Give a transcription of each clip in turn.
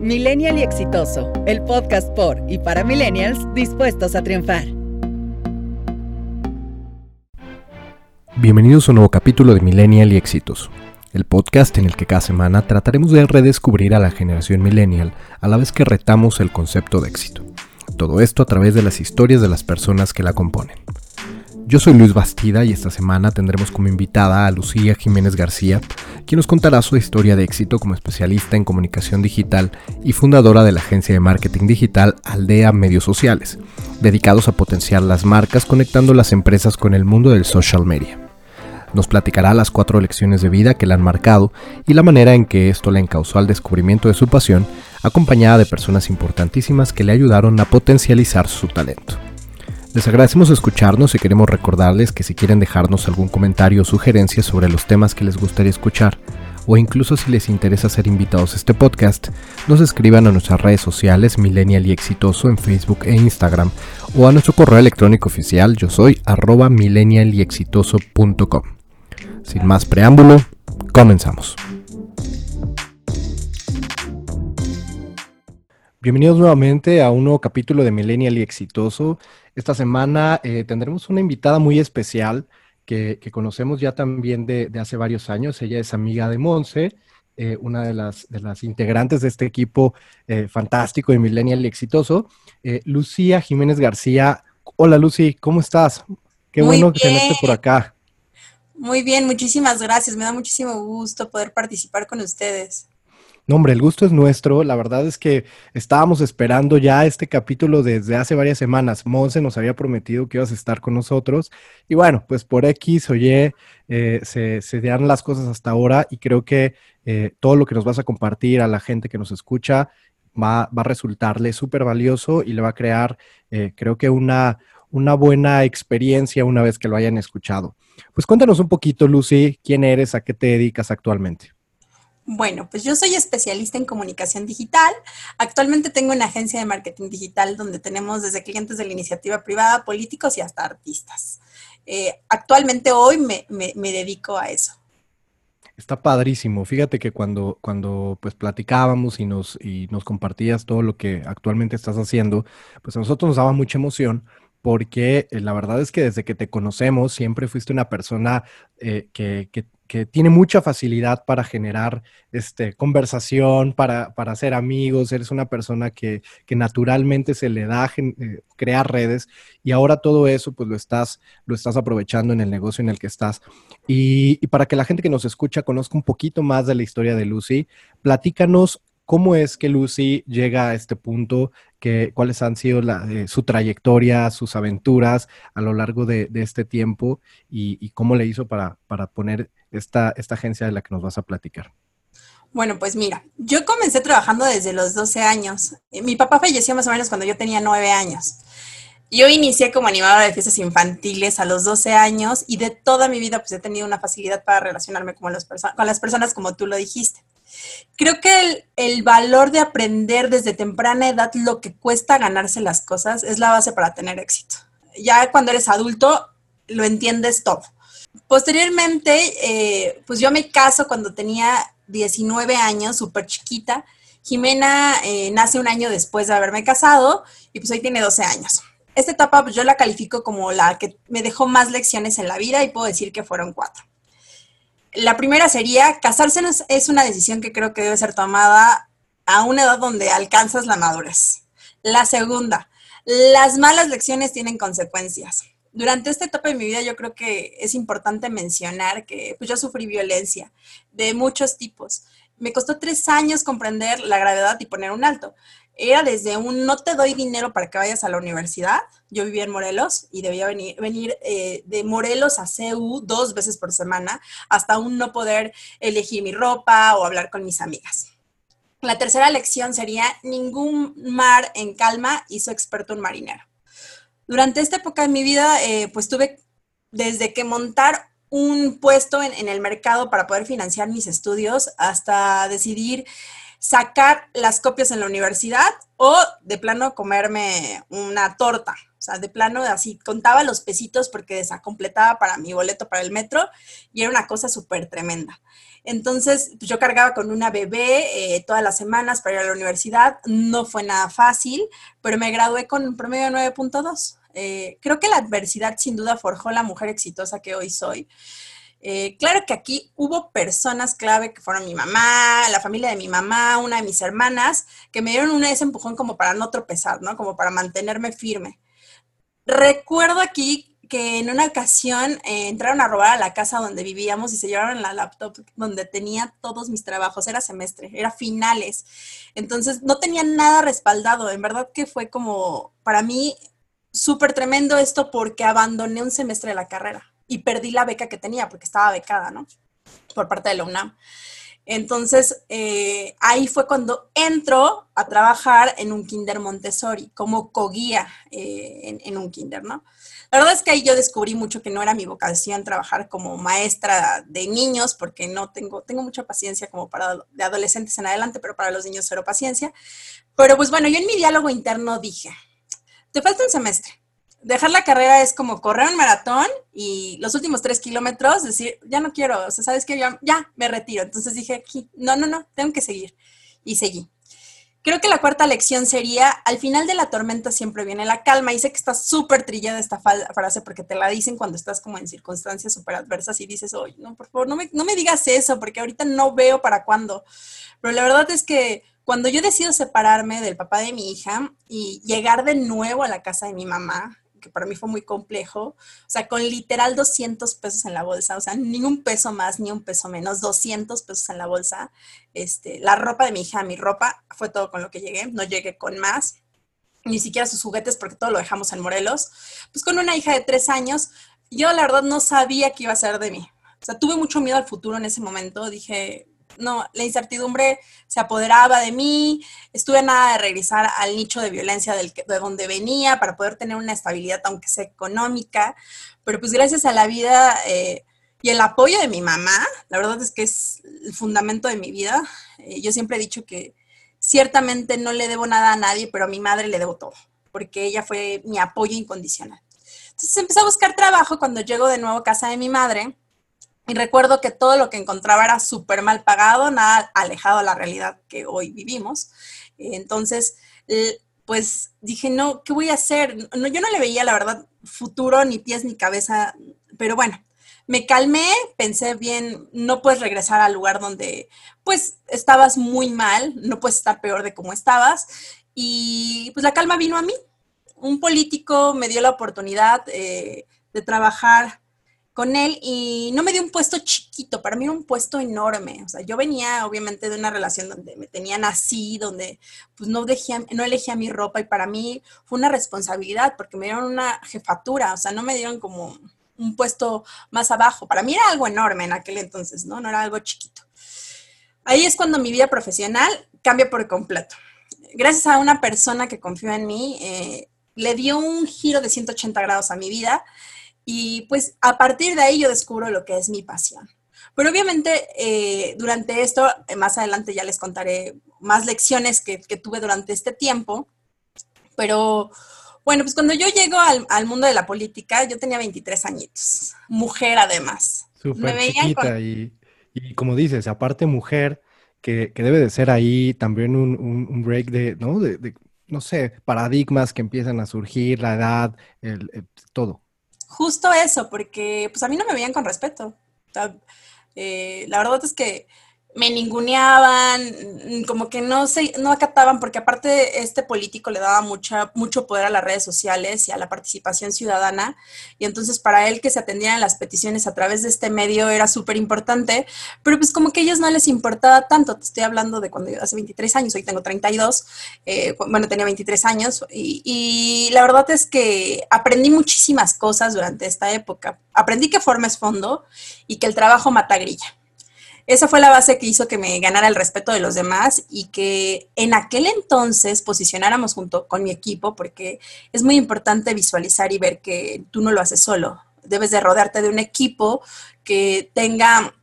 Millennial y Exitoso, el podcast por y para millennials dispuestos a triunfar. Bienvenidos a un nuevo capítulo de Millennial y Exitoso, el podcast en el que cada semana trataremos de redescubrir a la generación millennial a la vez que retamos el concepto de éxito. Todo esto a través de las historias de las personas que la componen. Yo soy Luis Bastida y esta semana tendremos como invitada a Lucía Jiménez García, quien nos contará su historia de éxito como especialista en comunicación digital y fundadora de la agencia de marketing digital Aldea Medios Sociales, dedicados a potenciar las marcas conectando las empresas con el mundo del social media. Nos platicará las cuatro lecciones de vida que le han marcado y la manera en que esto le encausó al descubrimiento de su pasión, acompañada de personas importantísimas que le ayudaron a potencializar su talento. Les agradecemos escucharnos y queremos recordarles que si quieren dejarnos algún comentario o sugerencia sobre los temas que les gustaría escuchar, o incluso si les interesa ser invitados a este podcast, nos escriban a nuestras redes sociales Millennial y Exitoso en Facebook e Instagram, o a nuestro correo electrónico oficial yo soy arroba millennialyexitoso.com. Sin más preámbulo, comenzamos. Bienvenidos nuevamente a un nuevo capítulo de Millennial y Exitoso. Esta semana eh, tendremos una invitada muy especial que, conocemos ya también de, hace varios años. Ella es amiga de Monse, eh, una de las, de las integrantes de este equipo eh, fantástico de Millennial y Exitoso. Lucía Jiménez García. Hola Lucy, ¿cómo estás? Qué bueno que tenerte por acá. Muy bien, muchísimas gracias. Me da muchísimo gusto poder participar con ustedes. No, hombre, el gusto es nuestro. La verdad es que estábamos esperando ya este capítulo desde hace varias semanas. Monse nos había prometido que ibas a estar con nosotros. Y bueno, pues por X o Y eh, se, se dan las cosas hasta ahora y creo que eh, todo lo que nos vas a compartir a la gente que nos escucha va, va a resultarle súper valioso y le va a crear, eh, creo que una, una buena experiencia una vez que lo hayan escuchado. Pues cuéntanos un poquito, Lucy, quién eres, a qué te dedicas actualmente. Bueno, pues yo soy especialista en comunicación digital. Actualmente tengo una agencia de marketing digital donde tenemos desde clientes de la iniciativa privada, políticos y hasta artistas. Eh, actualmente hoy me, dedico a eso. Está padrísimo. Fíjate que cuando, cuando pues platicábamos y nos, y nos compartías todo lo que actualmente estás haciendo, pues a nosotros nos daba mucha emoción porque eh, la verdad es que desde que te conocemos siempre fuiste una persona eh, que, que, que tiene mucha facilidad para generar este, conversación, para, para hacer amigos, eres una persona que, naturalmente se le da eh, crear redes y ahora todo eso pues lo estás, lo estás aprovechando en el negocio en el que estás. Y, y para que la gente que nos escucha conozca un poquito más de la historia de Lucy, platícanos ¿Cómo es que Lucy llega a este punto? Que, ¿Cuáles han sido eh, su trayectoria, sus aventuras a lo largo de, este tiempo y, cómo le hizo para, para poner esta, esta agencia de la que nos vas a platicar? Bueno, pues mira, yo comencé trabajando desde los 12 años. Mi papá falleció más o menos cuando yo tenía 9 años. Yo inicié como animadora de fiestas infantiles a los 12 años y de toda mi vida pues he tenido una facilidad para relacionarme con, con las personas como tú lo dijiste. Creo que el, valor de aprender desde temprana edad lo que cuesta ganarse las cosas es la base para tener éxito. Ya cuando eres adulto lo entiendes todo. Posteriormente, eh, pues yo me caso cuando tenía 19 años, súper chiquita. Jimena eh, nace un año después de haberme casado y pues hoy tiene 12 años. Esta etapa pues yo la califico como la que me dejó más lecciones en la vida y puedo decir que fueron cuatro. La primera sería, casarse es una decisión que creo que debe ser tomada a una edad donde alcanzas la madurez. La segunda, las malas lecciones tienen consecuencias. Durante esta etapa de mi vida yo creo que es importante mencionar que pues, yo sufrí violencia de muchos tipos. Me costó tres años comprender la gravedad y poner un alto era desde un no te doy dinero para que vayas a la universidad. Yo vivía en Morelos y debía venir, venir eh, de Morelos a CEU dos veces por semana, hasta un no poder elegir mi ropa o hablar con mis amigas. La tercera lección sería, ningún mar en calma hizo experto un marinero. Durante esta época de mi vida, eh, pues tuve desde que montar un puesto en, en el mercado para poder financiar mis estudios hasta decidir sacar las copias en la universidad o de plano comerme una torta O sea, de plano, así contaba los pesitos porque desacompletaba para mi boleto para el metro y era una cosa súper tremenda. Entonces, pues, yo cargaba con una bebé eh, todas las semanas para ir a la universidad. No fue nada fácil, pero me gradué con un promedio de 9.2. Eh, creo que la adversidad sin duda forjó la mujer exitosa que hoy soy. Eh, claro que aquí hubo personas clave que fueron mi mamá, la familia de mi mamá, una de mis hermanas, que me dieron un ese empujón como para no tropezar, ¿no? Como para mantenerme firme. Recuerdo aquí que en una ocasión eh, entraron a robar a la casa donde vivíamos y se llevaron la laptop donde tenía todos mis trabajos. Era semestre, era finales. Entonces no tenía nada respaldado. En verdad que fue como, para mí, súper tremendo esto porque abandoné un semestre de la carrera y perdí la beca que tenía porque estaba becada, ¿no? Por parte de la UNAM. Entonces, eh, ahí fue cuando entro a trabajar en un kinder Montessori, como coguía eh, en, un kinder, ¿no? La verdad es que ahí yo descubrí mucho que no era mi vocación trabajar como maestra de niños, porque no tengo, tengo mucha paciencia como para de adolescentes en adelante, pero para los niños cero paciencia. Pero pues bueno, yo en mi diálogo interno dije, te falta un semestre, dejar la carrera es como correr un maratón y los últimos tres kilómetros decir, ya no quiero, o sea, sabes que ya, ya me retiro. Entonces dije, no, no, no, tengo que seguir. Y seguí. Creo que la cuarta lección sería, al final de la tormenta siempre viene la calma. Y sé que está súper trillada esta frase porque te la dicen cuando estás como en circunstancias súper adversas y dices, oye, no, por favor, no me, no me digas eso porque ahorita no veo para cuándo. Pero la verdad es que cuando yo decido separarme del papá de mi hija y llegar de nuevo a la casa de mi mamá, que para mí fue muy complejo, o sea, con literal 200 pesos en la bolsa, o sea, ni un peso más, ni un peso menos, 200 pesos en la bolsa. Este, la ropa de mi hija, mi ropa, fue todo con lo que llegué, no llegué con más, ni siquiera sus juguetes porque todo lo dejamos en Morelos. Pues con una hija de tres años, yo la verdad no sabía qué iba a ser de mí. O sea, tuve mucho miedo al futuro en ese momento, dije, no, la incertidumbre se apoderaba de mí, estuve nada de regresar al nicho de violencia de donde venía para poder tener una estabilidad, aunque sea económica, pero pues gracias a la vida eh, y el apoyo de mi mamá, la verdad es que es el fundamento de mi vida. Eh, yo siempre he dicho que ciertamente no le debo nada a nadie, pero a mi madre le debo todo, porque ella fue mi apoyo incondicional. Entonces empecé a buscar trabajo cuando llego de nuevo a casa de mi madre y recuerdo que todo lo que encontraba era súper mal pagado, nada alejado a la realidad que hoy vivimos. Entonces, pues dije, no, ¿qué voy a hacer? No, yo no le veía, la verdad, futuro, ni pies, ni cabeza, pero bueno, me calmé, pensé bien, no puedes regresar al lugar donde pues estabas muy mal, no puedes estar peor de como estabas. Y pues la calma vino a mí. Un político me dio la oportunidad eh, de trabajar con él y no me dio un puesto chiquito, para mí era un puesto enorme. O sea, yo venía obviamente de una relación donde me tenían así, donde pues no, dejé, no elegía mi ropa y para mí fue una responsabilidad porque me dieron una jefatura, o sea, no me dieron como un puesto más abajo. Para mí era algo enorme en aquel entonces, ¿no? No era algo chiquito. Ahí es cuando mi vida profesional cambia por completo. Gracias a una persona que confió en mí, eh, le dio un giro de 180 grados a mi vida y pues a partir de ahí yo descubro lo que es mi pasión. Pero obviamente eh, durante esto, eh, más adelante ya les contaré más lecciones que, tuve durante este tiempo. Pero bueno, pues cuando yo llego al, mundo de la política, yo tenía 23 añitos, mujer además. Súper chiquita y, y, como dices, aparte mujer, que, debe de ser ahí también un, break de, ¿no? De, no sé, paradigmas que empiezan a surgir, la edad, el todo justo eso, porque pues a mí no me veían con respeto. Eh, la verdad es que me ninguneaban, mm, como que no se, no acataban, porque aparte este político le daba mucha, mucho poder a las redes sociales y a la participación ciudadana, y entonces para él que se atendieran las peticiones a través de este medio era súper importante, pero pues como que a ellos no les importaba tanto, te estoy hablando de cuando yo hace 23 años, hoy tengo 32, eh, bueno, tenía 23 años, y, y la verdad es que aprendí muchísimas cosas durante esta época, aprendí que forma es fondo y que el trabajo mata grilla esa fue la base que hizo que me ganara el respeto de los demás y que en aquel entonces posicionáramos junto con mi equipo, porque es muy importante visualizar y ver que tú no lo haces solo. Debes de rodearte de un equipo que tenga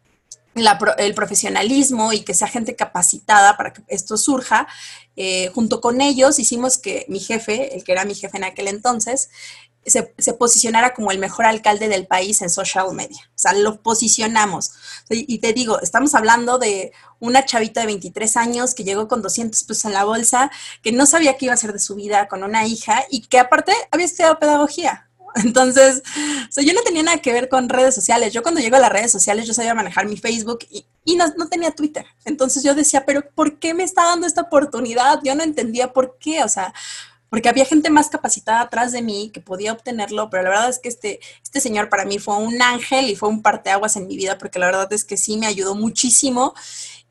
el profesionalismo y que sea gente capacitada para que esto surja. Eh, junto con ellos hicimos que mi jefe, el que era mi jefe en aquel entonces, se, posicionara como el mejor alcalde del país en social media. O sea, lo posicionamos. Y te digo, estamos hablando de una chavita de 23 años que llegó con 200 pesos en la bolsa, que no sabía qué iba a hacer de su vida con una hija y que aparte había estudiado pedagogía. Entonces, yo no tenía nada que ver con redes sociales. Yo cuando llego a las redes sociales, yo sabía manejar mi Facebook y, no, no, tenía Twitter. Entonces yo decía, pero ¿por qué me está dando esta oportunidad? Yo no entendía por qué. O sea, porque había gente más capacitada atrás de mí que podía obtenerlo, pero la verdad es que este, este señor para mí fue un ángel y fue un parteaguas en mi vida, porque la verdad es que sí me ayudó muchísimo.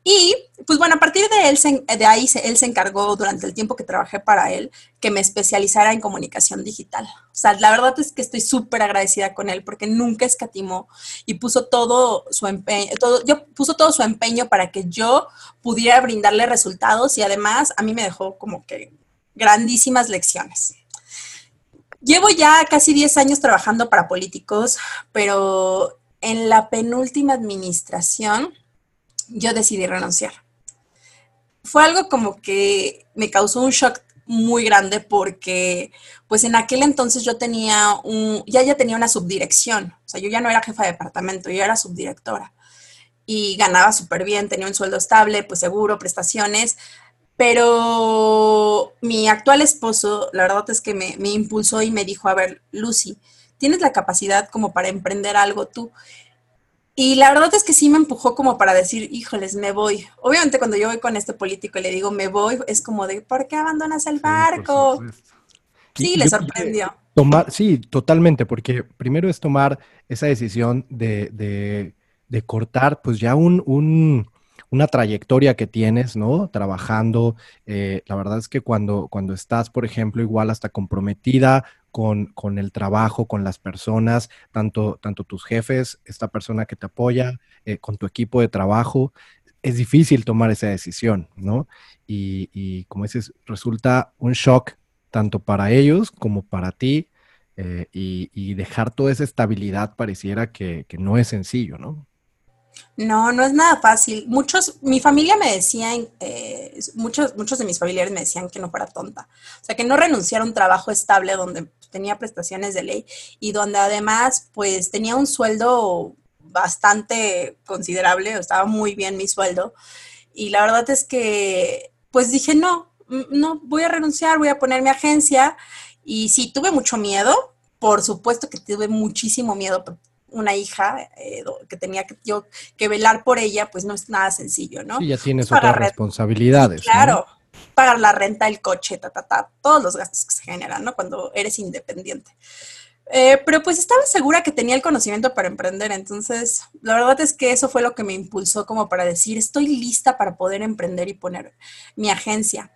Y pues bueno, a partir de, él de ahí él se encargó durante el tiempo que trabajé para él que me especializara en comunicación digital. O sea, la verdad es que estoy súper agradecida con él porque nunca escatimó y puso todo su empeño, todo, yo puso todo su empeño para que yo pudiera brindarle resultados y además a mí me dejó como que grandísimas lecciones. Llevo ya casi 10 años trabajando para políticos, pero en la penúltima administración yo decidí renunciar. Fue algo como que me causó un shock muy grande porque pues en aquel entonces yo tenía un, ya ya tenía una subdirección, o sea, yo ya no era jefa de departamento, yo era subdirectora y ganaba súper bien, tenía un sueldo estable, pues seguro, prestaciones, pero mi actual esposo, la verdad es que me, me, impulsó y me dijo, a ver, Lucy, tienes la capacidad como para emprender algo tú. Y la verdad es que sí me empujó como para decir, híjoles, me voy. Obviamente cuando yo voy con este político y le digo, me voy, es como de, ¿por qué abandonas el barco? Sí, le sorprendió. Tomar, sí, totalmente, porque primero es tomar esa decisión de, de, de cortar pues ya un, un una trayectoria que tienes, ¿no? Trabajando. Eh, la verdad es que cuando, cuando estás, por ejemplo, igual hasta comprometida con, con, el trabajo, con las personas, tanto, tanto tus jefes, esta persona que te apoya, eh, con tu equipo de trabajo, es difícil tomar esa decisión, ¿no? Y, como dices, resulta un shock tanto para ellos como para ti. Eh, y, dejar toda esa estabilidad pareciera que, que no es sencillo, ¿no? No, no es nada fácil. Muchos, mi familia me decían, eh, muchos, muchos de mis familiares me decían que no fuera tonta. O sea, que no renunciara a un trabajo estable donde tenía prestaciones de ley y donde además, pues, tenía un sueldo bastante considerable, estaba muy bien mi sueldo. Y la verdad es que, pues dije, no, no, voy a renunciar, voy a poner mi agencia. Y sí, tuve mucho miedo, por supuesto que tuve muchísimo miedo, una hija eh, que tenía que, yo que velar por ella, pues no es nada sencillo, ¿no? Sí, ya tienes otras responsabilidades. claro, pagar la renta, el coche, ta, ta, ta, todos los gastos que se generan, ¿no? Cuando eres independiente. Eh, pero pues estaba segura que tenía el conocimiento para emprender, entonces la verdad es que eso fue lo que me impulsó como para decir, estoy lista para poder emprender y poner mi agencia.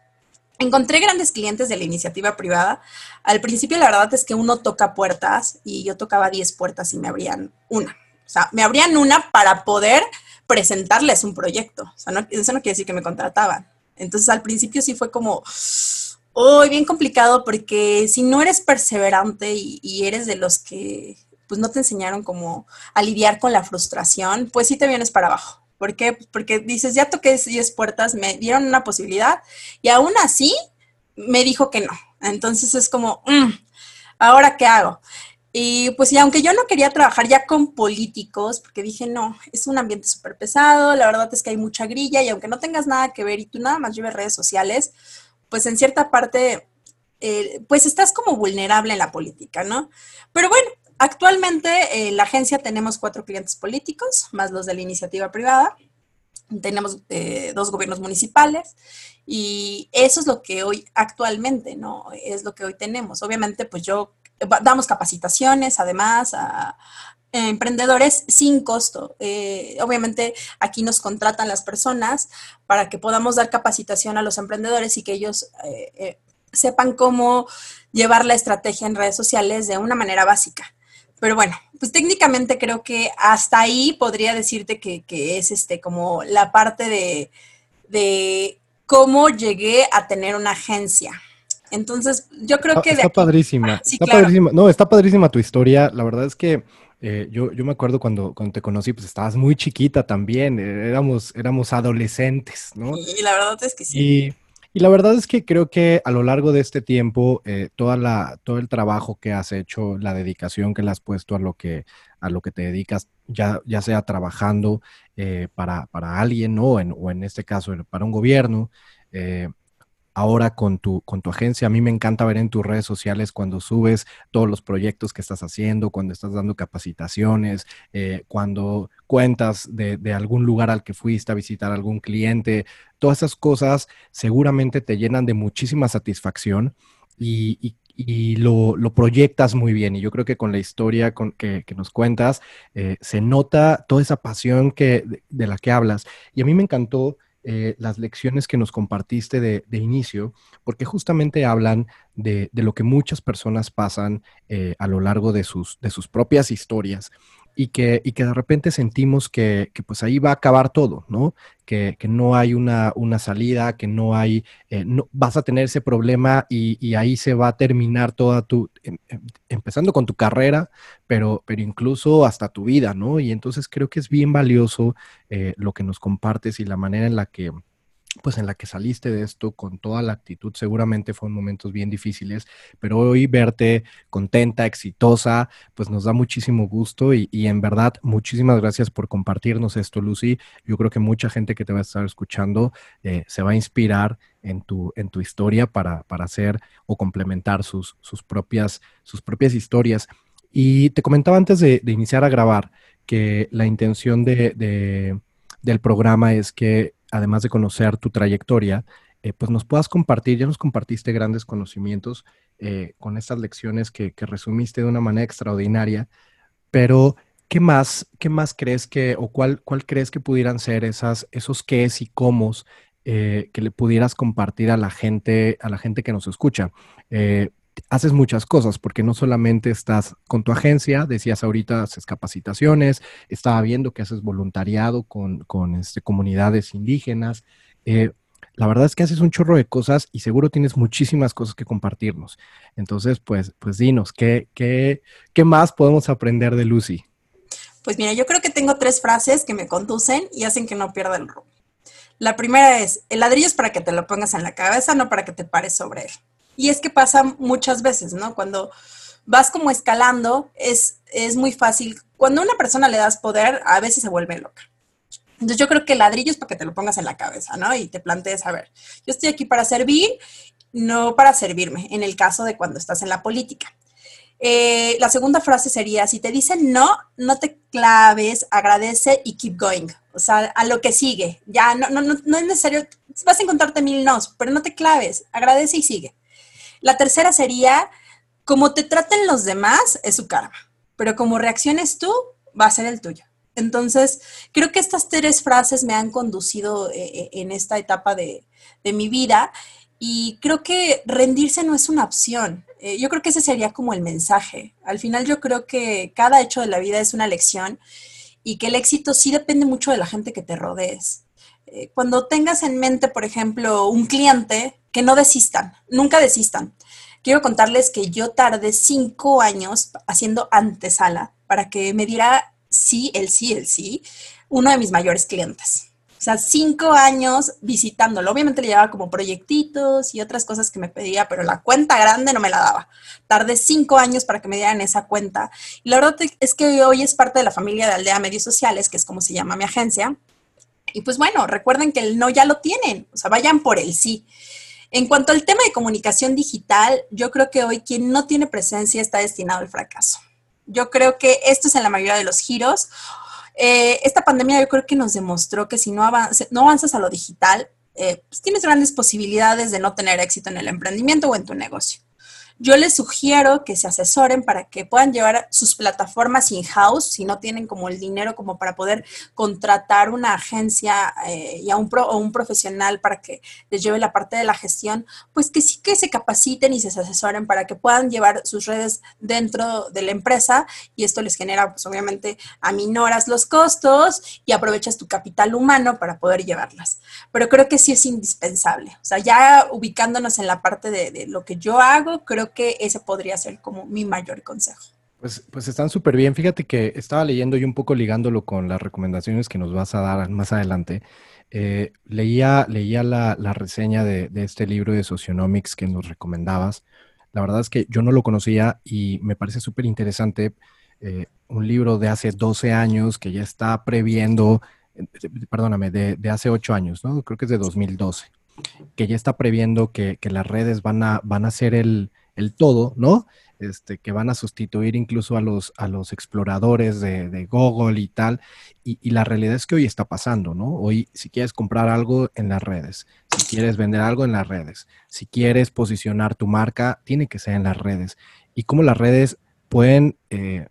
Encontré grandes clientes de la iniciativa privada. Al principio la verdad es que uno toca puertas y yo tocaba 10 puertas y me abrían una. O sea, me abrían una para poder presentarles un proyecto. O sea, eso no quiere decir que me contrataban. Entonces al principio sí fue como, oh, bien complicado porque si no eres perseverante y, y eres de los que pues no te enseñaron como a lidiar con la frustración, pues sí te vienes para abajo. ¿Por qué? Porque dices, ya toqué 10 puertas, me dieron una posibilidad y aún así me dijo que no. Entonces es como, mm, ¿ahora qué hago? Y pues y aunque yo no quería trabajar ya con políticos, porque dije, no, es un ambiente súper pesado, la verdad es que hay mucha grilla y aunque no tengas nada que ver y tú nada más lleves redes sociales, pues en cierta parte, eh, pues estás como vulnerable en la política, ¿no? Pero bueno, Actualmente en la agencia tenemos cuatro clientes políticos, más los de la iniciativa privada. Tenemos eh, dos gobiernos municipales y eso es lo que hoy actualmente, ¿no? Es lo que hoy tenemos. Obviamente, pues yo damos capacitaciones además a, emprendedores sin costo. Eh, obviamente aquí nos contratan las personas para que podamos dar capacitación a los emprendedores y que ellos eh, sepan cómo llevar la estrategia en redes sociales de una manera básica. Pero bueno, pues técnicamente creo que hasta ahí podría decirte que, es este como la parte de, cómo llegué a tener una agencia. Entonces, yo creo que... Está padrísima. está padrísima. No, está padrísima tu historia. La verdad es que Eh, yo, yo me acuerdo cuando, cuando te conocí, pues estabas muy chiquita también, éramos, éramos adolescentes, ¿no? Y la verdad es que sí. Y, y la verdad es que creo que a lo largo de este tiempo, eh, toda la, todo el trabajo que has hecho, la dedicación que le has puesto a lo que, a lo que te dedicas, ya, ya sea trabajando para, para, alguien ¿no? en, o en este caso para un gobierno, ahora con tu, con tu agencia. A mí me encanta ver en tus redes sociales cuando subes todos los proyectos que estás haciendo, cuando estás dando capacitaciones, eh, cuando cuentas de, algún lugar al que fuiste a visitar algún cliente. Todas esas cosas seguramente te llenan de muchísima satisfacción y, lo, proyectas muy bien. Y yo creo que con la historia que, nos cuentas, eh, se nota toda esa pasión de la que hablas. Y a mí me encantó eh, las lecciones que nos compartiste de, inicio, porque justamente hablan de, lo que muchas personas pasan eh, a lo largo de sus, de sus propias historias y que, y que de repente sentimos que, pues ahí va a acabar todo, ¿no? Que, no hay una, una, salida, que no hay, eh, no, vas a tener ese problema y, ahí se va a terminar toda tu, em, em, empezando con tu carrera, pero, pero incluso hasta tu vida, ¿no? Y entonces creo que es bien valioso eh, lo que nos compartes y la manera en la que pues en la que saliste de esto con toda la actitud, seguramente fueron momentos bien difíciles, pero hoy verte contenta, exitosa, pues nos da muchísimo gusto y, en verdad muchísimas gracias por compartirnos esto, Lucy. Yo creo que mucha gente que te va a estar escuchando eh, se va a inspirar en tu, en tu historia para, para hacer o complementar sus, sus, propias, sus propias historias. Y te comentaba antes de, iniciar a grabar que la intención de, del programa es que además de conocer tu trayectoria, eh, pues nos puedas compartir, ya nos compartiste grandes conocimientos eh, con estas lecciones que, resumiste de una manera extraordinaria, pero ¿qué más, qué más crees que, o cuál, cuál crees que pudieran ser esas, esos qués y cómo eh, que le pudieras compartir a la gente, a la gente que nos escucha? Haces muchas cosas, porque no solamente estás con tu agencia, decías ahorita haces capacitaciones, estaba viendo que haces voluntariado con, con este, comunidades indígenas. Eh, la verdad es que haces un chorro de cosas y seguro tienes muchísimas cosas que compartirnos. Entonces, pues, pues dinos, ¿qué, qué, qué más podemos aprender de Lucy? Pues mira, yo creo que tengo tres frases que me conducen y hacen que no pierda el rumbo. La primera es, el ladrillo es para que te lo pongas en la cabeza, no para que te pares sobre él. Y es que pasa muchas veces, ¿no? Cuando vas como escalando, es, es muy fácil. Cuando a una persona le das poder, a veces se vuelve loca. Entonces yo creo que ladrillo es para que te lo pongas en la cabeza, ¿no? Y te plantees, a ver, yo estoy aquí para servir, no para servirme, en el caso de cuando estás en la política. Eh, la segunda frase sería, si te dicen no, no te claves, agradece y keep going. O sea, a lo que sigue. Ya no, no, no, no es necesario, vas a encontrarte mil nos, pero no te claves, agradece y sigue. La tercera sería, como te traten los demás, es su karma, pero como reacciones tú, va a ser el tuyo. Entonces, creo que estas tres frases me han conducido eh, eh, en esta etapa de, mi vida y creo que rendirse no es una opción. Eh, yo creo que ese sería como el mensaje. Al final yo creo que cada hecho de la vida es una lección y que el éxito sí depende mucho de la gente que te rodees. Cuando tengas en mente, por ejemplo, un cliente, que no desistan, nunca desistan. Quiero contarles que yo tardé cinco años haciendo antesala para que me diera sí, el sí, el sí, uno de mis mayores clientes. O sea, cinco años visitándolo. Obviamente le llevaba como proyectitos y otras cosas que me pedía, pero la cuenta grande no me la daba. Tardé cinco años para que me dieran esa cuenta. Y la verdad es que hoy es parte de la familia de Aldea Medios Sociales, que es como se llama mi agencia. Y pues bueno, recuerden que el no ya lo tienen. O sea, vayan por el sí. En cuanto al tema de comunicación digital, yo creo que hoy quien no tiene presencia está destinado al fracaso. Yo creo que esto es en la mayoría de los giros. Eh, esta pandemia yo creo que nos demostró que si no, no avanzas a lo digital, eh, pues tienes grandes posibilidades de no tener éxito en el emprendimiento o en tu negocio yo les sugiero que se asesoren para que puedan llevar sus plataformas in-house, si no tienen como el dinero como para poder contratar una agencia eh, y a un, o un profesional para que les lleve la parte de la gestión, pues que sí que se capaciten y se asesoren para que puedan llevar sus redes dentro de la empresa y esto les genera, pues obviamente, aminoras los costos y aprovechas tu capital humano para poder llevarlas. Pero creo que sí es indispensable. O sea, ya ubicándonos en la parte de, de lo que yo hago, creo que ese podría ser como mi mayor consejo. Pues, pues están súper bien. Fíjate que estaba leyendo y un poco ligándolo con las recomendaciones que nos vas a dar más adelante. Eh, leía leía la, reseña de, este libro de Socionomics que nos recomendabas. La verdad es que yo no lo conocía y me parece súper interesante. Eh, un libro de hace 12 años que ya está previendo, perdóname, de, hace 8 años, ¿no? Creo que es de 2012, que ya está previendo que, las redes van a, van a ser el, el todo, ¿no? Este, que van a sustituir incluso a los, a los exploradores de, Google y tal. Y, la realidad es que hoy está pasando, ¿no? Hoy, si quieres comprar algo en las redes, si quieres vender algo en las redes, si quieres posicionar tu marca, tiene que ser en las redes. Y cómo las redes pueden eh,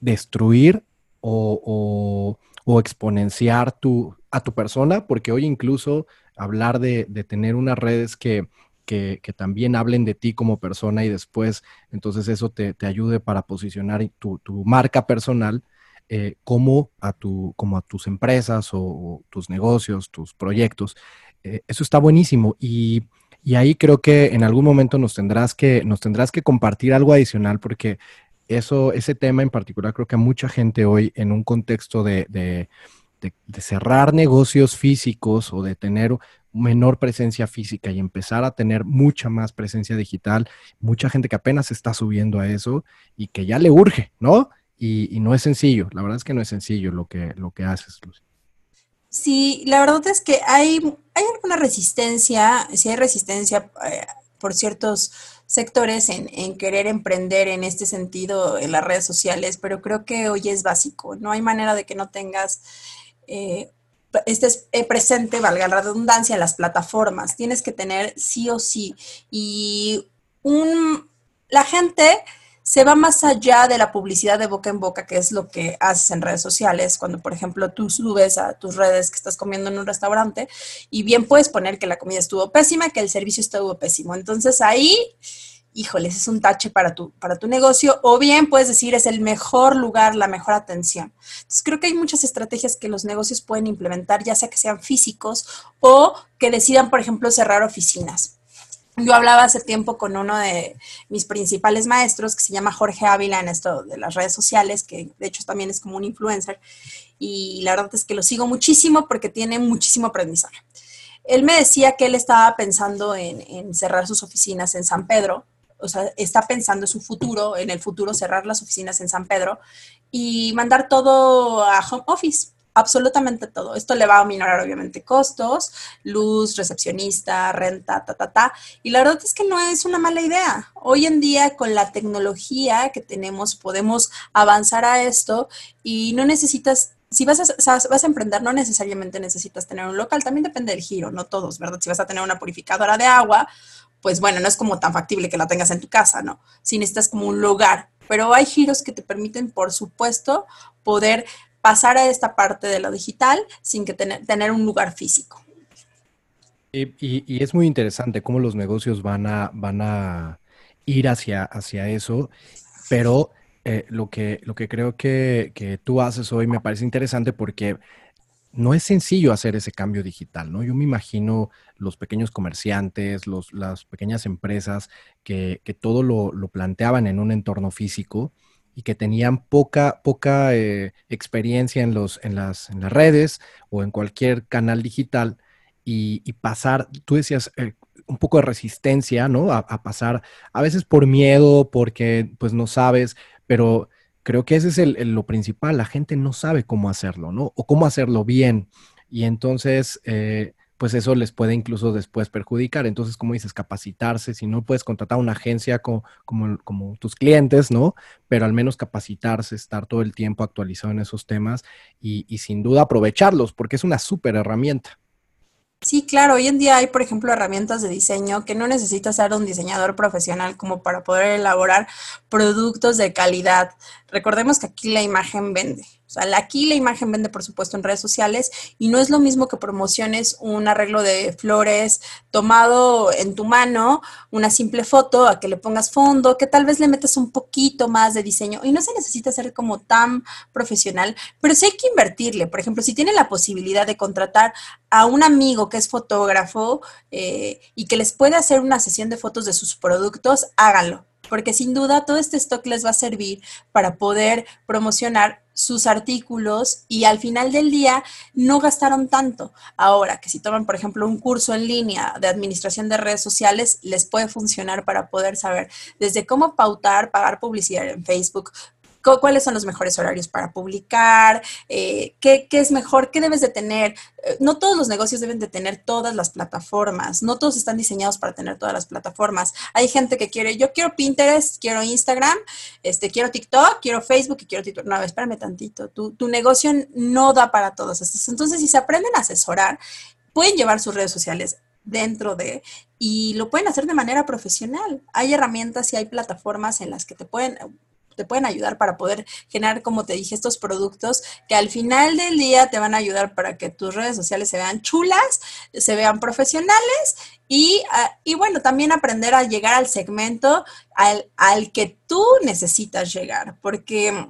destruir o, exponenciar tu, a tu persona, porque hoy incluso hablar de, de tener unas redes que que, también hablen de ti como persona y después entonces eso te, ayude para posicionar tu, marca personal eh, como, a tus empresas o, tus negocios, tus proyectos. Eh, eso está buenísimo y, ahí creo que en algún momento nos tendrás que, nos tendrás que compartir algo adicional porque eso, ese tema en particular creo que a mucha gente hoy en un contexto de cerrar negocios físicos o de tener menor presencia física y empezar a tener mucha más presencia digital, mucha gente que apenas está subiendo a eso y que ya le urge, ¿no? Y, no es sencillo, la verdad es que no es sencillo lo que, lo que haces, Lucy. Sí, la verdad es que hay, hay alguna resistencia, sí hay resistencia eh, por ciertos sectores en, en, querer emprender en este sentido en las redes sociales, pero creo que hoy es básico, no hay manera de que no tengas eh, estés eh, presente, valga la redundancia, en las plataformas. Tienes que tener sí o sí. Y un, la gente se va más allá de la publicidad de boca en boca, que es lo que haces en redes sociales, cuando por ejemplo tú subes a tus redes que estás comiendo en un restaurante y bien puedes poner que la comida estuvo pésima, que el servicio estuvo pésimo. Entonces ahí híjoles, es un tache para tu, para tu negocio, o bien puedes decir es el mejor lugar, la mejor atención. Entonces, creo que hay muchas estrategias que los negocios pueden implementar, ya sea que sean físicos o que decidan, por ejemplo, cerrar oficinas. Yo hablaba hace tiempo con uno de mis principales maestros, que se llama Jorge Ávila en esto de las redes sociales, que de hecho también es como un influencer, y la verdad es que lo sigo muchísimo porque tiene muchísimo aprendizaje. Él me decía que él estaba pensando en, en cerrar sus oficinas en San Pedro, o sea, está pensando en su futuro, en el futuro cerrar las oficinas en San Pedro y mandar todo a home office, absolutamente todo. Esto le va a minorar obviamente costos, luz, recepcionista, renta, ta, ta, ta. Y la verdad es que no es una mala idea. Hoy en día con la tecnología que tenemos podemos avanzar a esto y no necesitas si vas a, vas a emprender, no necesariamente necesitas tener un local, también depende del giro, no todos, ¿verdad? Si vas a tener una purificadora de agua, pues bueno, no es como tan factible que la tengas en tu casa, ¿no? Si necesitas como un lugar, pero hay giros que te permiten, por supuesto, poder pasar a esta parte de lo digital sin que tener, un lugar físico. Y, es muy interesante cómo los negocios van a, van a ir hacia, hacia eso, pero eh, lo, que, lo que creo que, que tú haces hoy me parece interesante porque no es sencillo hacer ese cambio digital, ¿no? Yo me imagino los pequeños comerciantes, las pequeñas empresas que, todo lo, planteaban en un entorno físico y que tenían poca, poca eh, experiencia en, los, en, las, en las redes o en cualquier canal digital y, pasar, tú decías, eh, un poco de resistencia, ¿no? A, a, pasar, a veces por miedo, porque pues no sabes, pero Creo que ese es el, lo principal. La gente no sabe cómo hacerlo, ¿no? O cómo hacerlo bien. Y entonces, eh, pues eso les puede incluso después perjudicar. Entonces, como dices, capacitarse. Si no puedes contratar una agencia como, como, tus clientes, ¿no? Pero al menos capacitarse, estar todo el tiempo actualizado en esos temas y, y sin duda aprovecharlos, porque es una súper herramienta. Sí, claro, hoy en día hay, por ejemplo, herramientas de diseño que no necesitas ser un diseñador profesional como para poder elaborar productos de calidad. Recordemos que aquí la imagen vende. O sea, aquí la imagen vende, por supuesto, en redes sociales y no es lo mismo que promociones un arreglo de flores tomado en tu mano, una simple foto, a que le pongas fondo, que tal vez le metas un poquito más de diseño y no se necesita ser como tan profesional, pero sí hay que invertirle. Por ejemplo, si tiene la posibilidad de contratar a un amigo que es fotógrafo eh, y que les puede hacer una sesión de fotos de sus productos, háganlo porque sin duda todo este stock les va a servir para poder promocionar sus artículos y al final del día no gastaron tanto. Ahora que si toman, por ejemplo, un curso en línea de administración de redes sociales, les puede funcionar para poder saber desde cómo pautar, pagar publicidad en Facebook, cuáles son los mejores horarios para publicar, eh, ¿qué, es mejor, qué debes de tener. Eh, no todos los negocios deben de tener todas las plataformas, no todos están diseñados para tener todas las plataformas. Hay gente que quiere, yo quiero Pinterest, quiero Instagram, este, quiero TikTok, quiero Facebook y quiero TikTok. No, espérame tantito, tu, negocio no da para todos estos. Entonces, si se aprenden a asesorar, pueden llevar sus redes sociales dentro de y lo pueden hacer de manera profesional. Hay herramientas y hay plataformas en las que te pueden te pueden ayudar para poder generar, como te dije, estos productos que al final del día te van a ayudar para que tus redes sociales se vean chulas, se vean profesionales y, ah, y bueno, también aprender a llegar al segmento al, al que tú necesitas llegar, porque...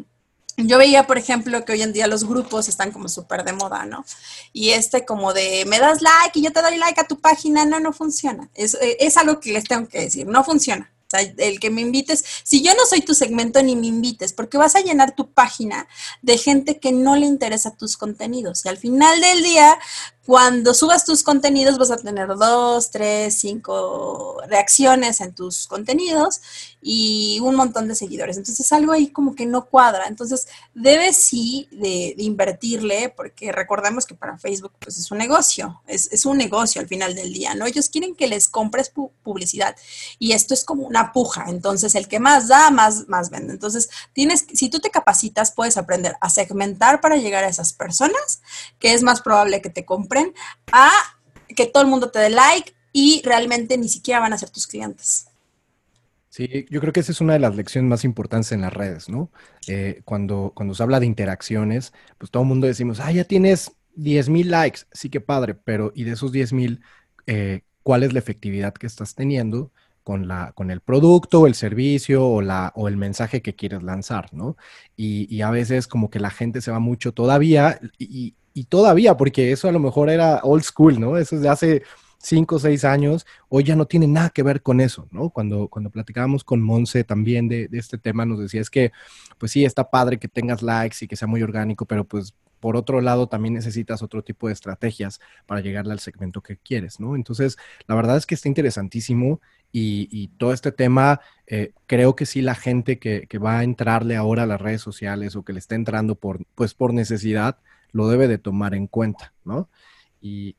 Yo veía, por ejemplo, que hoy en día los grupos están como súper de moda, ¿no? Y este como de, me das like y yo te doy like a tu página, no, no funciona. Es, es algo que les tengo que decir, no funciona. El que me invites, si yo no soy tu segmento, ni me invites, porque vas a llenar tu página de gente que no le interesa tus contenidos. Y al final del día, cuando subas tus contenidos vas a tener dos, tres, cinco reacciones en tus contenidos y un montón de seguidores. Entonces algo ahí como que no cuadra. Entonces debes sí de, invertirle porque recordemos que para Facebook pues es un negocio, es, un negocio al final del día, ¿no? Ellos quieren que les compres publicidad y esto es como una puja. Entonces el que más da, más, más vende. Entonces tienes, si tú te capacitas, puedes aprender a segmentar para llegar a esas personas, que es más probable que te compren a que todo el mundo te dé like y realmente ni siquiera van a ser tus clientes. Sí, yo creo que esa es una de las lecciones más importantes en las redes, ¿no? Eh, cuando, cuando se habla de interacciones, pues todo el mundo decimos, ah, ya tienes 10 mil likes, sí que padre, pero y de esos 10 mil, eh, ¿cuál es la efectividad que estás teniendo? con, la, con el producto, el servicio o, la, o el mensaje que quieres lanzar, ¿no? Y, y, a veces como que la gente se va mucho todavía y, y todavía, porque eso a lo mejor era old school, ¿no? Eso es de hace cinco o seis años, hoy ya no tiene nada que ver con eso, ¿no? Cuando, cuando platicábamos con Monse también de, de, este tema, nos decía, es que, pues sí, está padre que tengas likes y que sea muy orgánico, pero pues por otro lado también necesitas otro tipo de estrategias para llegarle al segmento que quieres, ¿no? Entonces, la verdad es que está interesantísimo y, y todo este tema, eh, creo que sí la gente que, que, va a entrarle ahora a las redes sociales o que le está entrando por, pues por necesidad, lo debe de tomar en cuenta, ¿no? Y,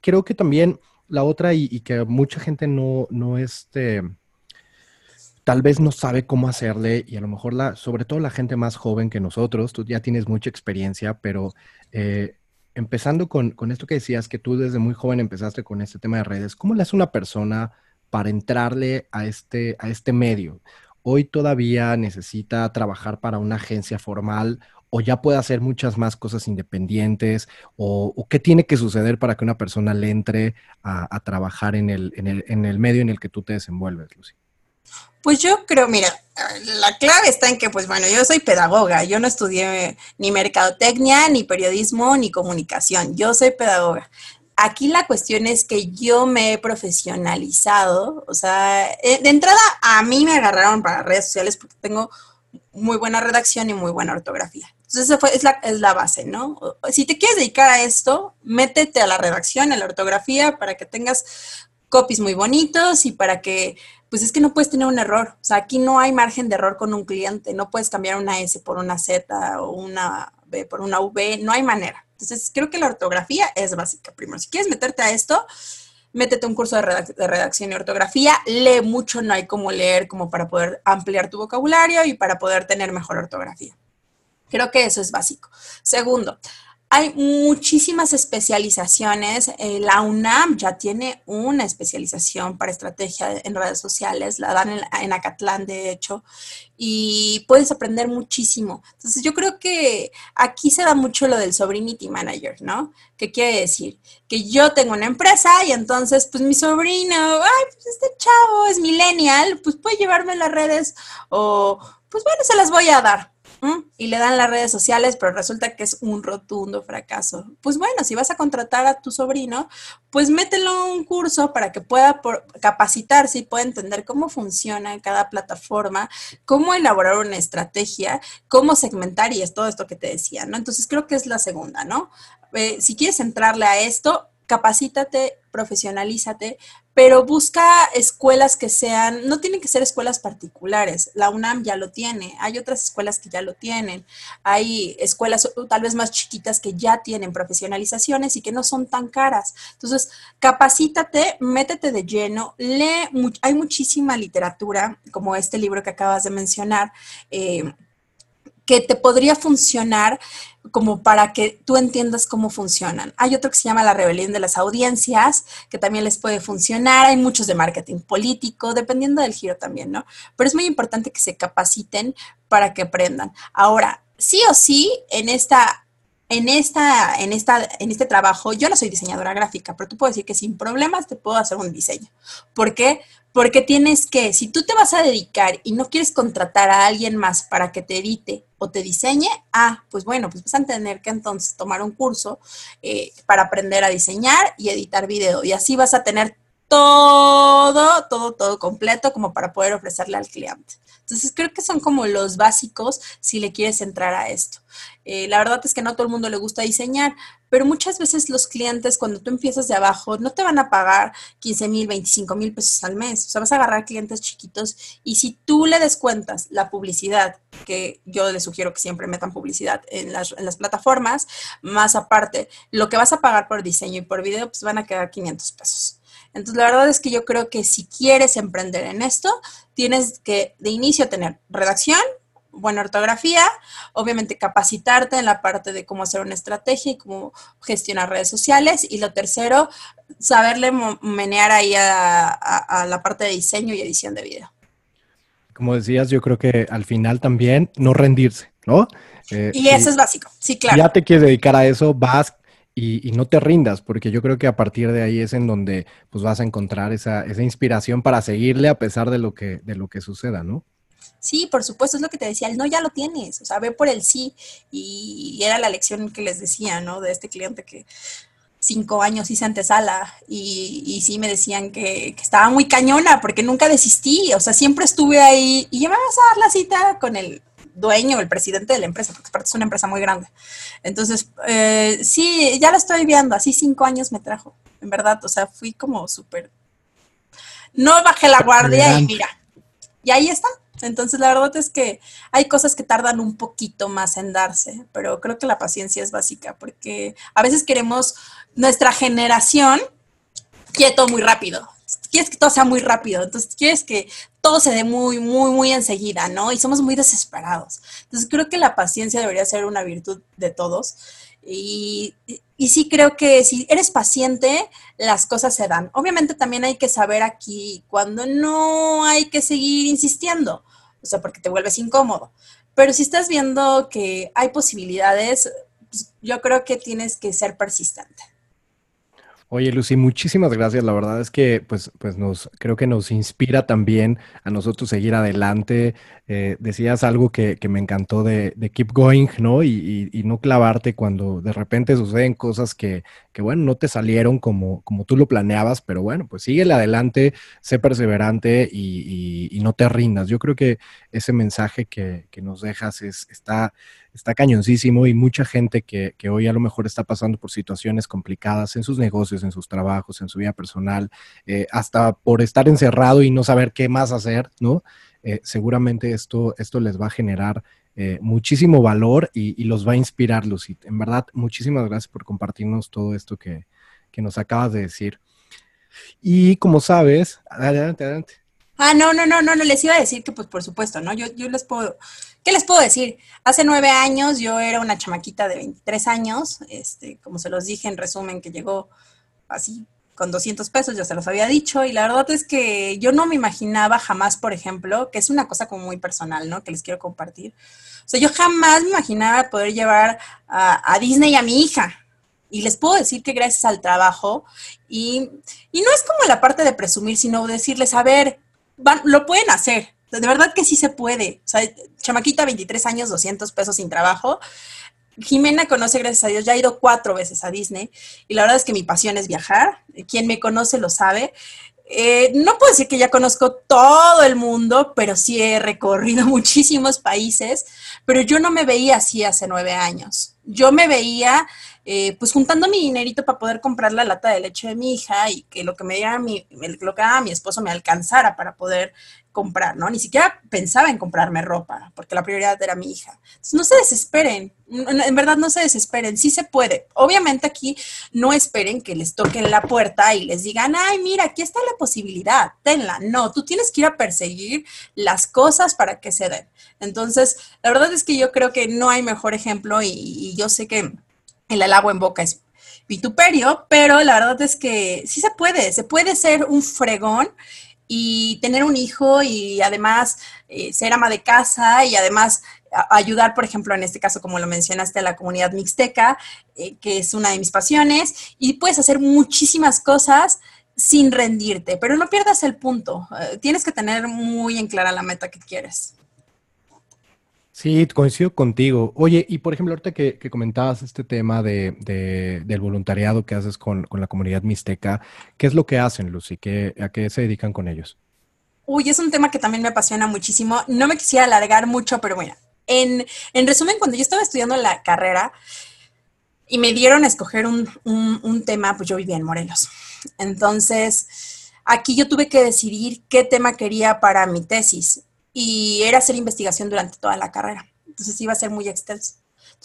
creo que también la otra, y, que mucha gente no, no este, tal vez no sabe cómo hacerle, y a lo mejor la, sobre todo la gente más joven que nosotros, tú ya tienes mucha experiencia, pero eh, empezando con, con, esto que decías, que tú desde muy joven empezaste con este tema de redes, ¿cómo le hace una persona para entrarle a este, a este medio? Hoy todavía necesita trabajar para una agencia formal o ya puede hacer muchas más cosas independientes, o, qué tiene que suceder para que una persona le entre a, trabajar en el, en, el, en el, medio en el que tú te desenvuelves, Lucy? Pues yo creo, mira, la clave está en que, pues bueno, yo soy pedagoga, yo no estudié ni mercadotecnia, ni periodismo, ni comunicación, yo soy pedagoga. Aquí la cuestión es que yo me he profesionalizado, o sea, eh, de entrada a mí me agarraron para redes sociales porque tengo muy buena redacción y muy buena ortografía. Entonces, esa es, la, es la base, ¿no? Si te quieres dedicar a esto, métete a la redacción, a la ortografía, para que tengas copies muy bonitos y para que, pues es que no puedes tener un error. O sea, aquí no hay margen de error con un cliente. No puedes cambiar una S por una Z o una B por una V. No hay manera. Entonces, creo que la ortografía es básica. Primero, si quieres meterte a esto, métete un curso de, redacción y ortografía, lee mucho, no hay como leer como para poder ampliar tu vocabulario y para poder tener mejor ortografía. Creo que eso es básico. Segundo, hay muchísimas especializaciones. Eh, la UNAM ya tiene una especialización para estrategia en redes sociales, la dan en, en, Acatlán, de hecho, y puedes aprender muchísimo. Entonces, yo creo que aquí se da mucho lo del Sobrinity Manager, ¿no? ¿Qué quiere decir? Que yo tengo una empresa y entonces, pues mi sobrino, ay, pues este chavo es millennial, pues puede llevarme las redes o, pues bueno, se las voy a dar y le dan las redes sociales, pero resulta que es un rotundo fracaso. Pues bueno, si vas a contratar a tu sobrino, pues mételo a un curso para que pueda capacitarse y pueda entender cómo funciona cada plataforma, cómo elaborar una estrategia, cómo segmentar y es todo esto que te decía, ¿no? Entonces creo que es la segunda, ¿no? Eh, si quieres entrarle a esto, capacítate, profesionalízate, pero busca escuelas que sean, no tienen que ser escuelas particulares, la UNAM ya lo tiene, hay otras escuelas que ya lo tienen, hay escuelas tal vez más chiquitas que ya tienen profesionalizaciones y que no son tan caras. Entonces, capacítate, métete de lleno, lee, hay muchísima literatura, como este libro que acabas de mencionar. Eh, que te podría funcionar como para que tú entiendas cómo funcionan. Hay otro que se llama La rebelión de las audiencias, que también les puede funcionar. Hay muchos de marketing político, dependiendo del giro también, ¿no? Pero es muy importante que se capaciten para que aprendan. Ahora, sí o sí, en esta en, esta, en, esta, en este trabajo, yo no soy diseñadora gráfica, pero tú puedes decir que sin problemas te puedo hacer un diseño. ¿Por qué? Porque tienes que, si tú te vas a dedicar y no quieres contratar a alguien más para que te edite o te diseñe, ah, pues bueno, pues vas a tener que entonces tomar un curso eh, para aprender a diseñar y editar video. Y así vas a tener todo, todo, todo completo como para poder ofrecerle al cliente. Entonces creo que son como los básicos si le quieres entrar a esto. Eh, la verdad es que no a todo el mundo le gusta diseñar, pero muchas veces los clientes cuando tú empiezas de abajo no te van a pagar 15 mil, 25 mil pesos al mes. O sea, vas a agarrar clientes chiquitos y si tú le descuentas la publicidad, que yo les sugiero que siempre metan publicidad en las, plataformas, más aparte, lo que vas a pagar por diseño y por video, pues van a quedar 500 pesos. Entonces, la verdad es que yo creo que si quieres emprender en esto, tienes que de inicio tener redacción, buena ortografía, obviamente capacitarte en la parte de cómo hacer una estrategia y cómo gestionar redes sociales. Y lo tercero, saberle menear ahí a, la parte de diseño y edición de video. Como decías, yo creo que al final también no rendirse, ¿no? Eh, y eso es básico, sí, claro. Ya te quieres dedicar a eso, vas, y, no te rindas, porque yo creo que a partir de ahí es en donde pues vas a encontrar esa, esa inspiración para seguirle a pesar de lo que, de lo que suceda, ¿no? Sí, por supuesto, es lo que te decía, el no ya lo tienes, o sea, ve por el sí, y era la lección que les decía, ¿no? De este cliente que cinco años hice antesala y, y sí me decían que, que, estaba muy cañona porque nunca desistí, o sea, siempre estuve ahí y ya me vas a dar la cita con el dueño, el presidente de la empresa, porque aparte es una empresa muy grande. Entonces, eh, sí, ya lo estoy viendo, así cinco años me trajo, en verdad, o sea, fui como súper... No bajé la guardia y mira, y ahí está. Entonces, la verdad es que hay cosas que tardan un poquito más en darse, pero creo que la paciencia es básica, porque a veces queremos nuestra generación quieto muy rápido quieres que todo sea muy rápido, entonces quieres que todo se dé muy, muy, muy enseguida, ¿no? Y somos muy desesperados. Entonces creo que la paciencia debería ser una virtud de todos. Y, sí creo que si eres paciente, las cosas se dan. Obviamente también hay que saber aquí cuando no hay que seguir insistiendo, o sea, porque te vuelves incómodo. Pero si estás viendo que hay posibilidades, pues yo creo que tienes que ser persistente. Oye, Lucy, muchísimas gracias. La verdad es que, pues, pues nos, creo que nos inspira también a nosotros seguir adelante. Eh, decías algo que, que, me encantó de, keep going, ¿no? Y, y, no clavarte cuando de repente suceden cosas que, que, bueno, no te salieron como, como tú lo planeabas, pero bueno, pues síguele adelante, sé perseverante y, y no te rindas. Yo creo que ese mensaje que, que nos dejas es, está está cañoncísimo y mucha gente que, hoy a lo mejor está pasando por situaciones complicadas en sus negocios, en sus trabajos, en su vida personal, eh, hasta por estar encerrado y no saber qué más hacer, ¿no? Eh, seguramente esto, esto les va a generar eh, muchísimo valor y, los va a inspirar, Lucy. En verdad, muchísimas gracias por compartirnos todo esto que, que nos acabas de decir. Y como sabes, adelante, adelante. Ah, no, no, no, no, no, les iba a decir que pues por supuesto, ¿no? Yo, yo les puedo, ¿qué les puedo decir? Hace nueve años yo era una chamaquita de 23 años, este, como se los dije en resumen, que llegó así con 200 pesos, ya se los había dicho, y la verdad es que yo no me imaginaba jamás, por ejemplo, que es una cosa como muy personal, ¿no? Que les quiero compartir. O sea, yo jamás me imaginaba poder llevar a, a Disney a mi hija, y les puedo decir que gracias al trabajo, y, y, no es como la parte de presumir, sino decirles, a ver, lo pueden hacer. De verdad que sí se puede. Chamaquita, 23 años, 200 pesos sin trabajo. Jimena conoce, gracias a Dios, ya ha ido cuatro veces a Disney y la verdad es que mi pasión es viajar. Quien me conoce lo sabe. Eh, no puedo decir que ya conozco todo el mundo, pero sí he recorrido muchísimos países, pero yo no me veía así hace nueve años. Yo me veía eh, pues juntando mi dinerito para poder comprar la lata de leche de mi hija y que lo que me diera mi, lo que mi esposo me alcanzara para poder comprar, ¿no? Ni siquiera pensaba en comprarme ropa, porque la prioridad era mi hija. No se desesperen, en verdad no se desesperen, sí se puede. Obviamente aquí no esperen que les toquen la puerta y les digan, ay, mira, aquí está la posibilidad, tenla. No, tú tienes que ir a perseguir las cosas para que se den. Entonces, la verdad es que yo creo que no hay mejor ejemplo y yo sé que el alabo en boca es vituperio, pero la verdad es que sí se puede, se puede ser un fregón y tener un hijo y además eh, ser ama de casa y además ayudar, por ejemplo, en este caso, como lo mencionaste, a la comunidad mixteca, eh, que es una de mis pasiones, y puedes hacer muchísimas cosas sin rendirte, pero no pierdas el punto. Eh, tienes que tener muy en clara la meta que quieres. Sí, coincido contigo. Oye, y por ejemplo, ahorita que, comentabas este tema de, del voluntariado que haces con, la comunidad mixteca, ¿qué es lo que hacen, Lucy? ¿Qué, ¿A qué se dedican con ellos? Uy, es un tema que también me apasiona muchísimo. No me quisiera alargar mucho, pero bueno, en, resumen, cuando yo estaba estudiando la carrera y me dieron a escoger un, un tema, pues yo vivía en Morelos. Entonces, aquí yo tuve que decidir qué tema quería para mi tesis y era hacer investigación durante toda la carrera. Entonces iba a ser muy extenso.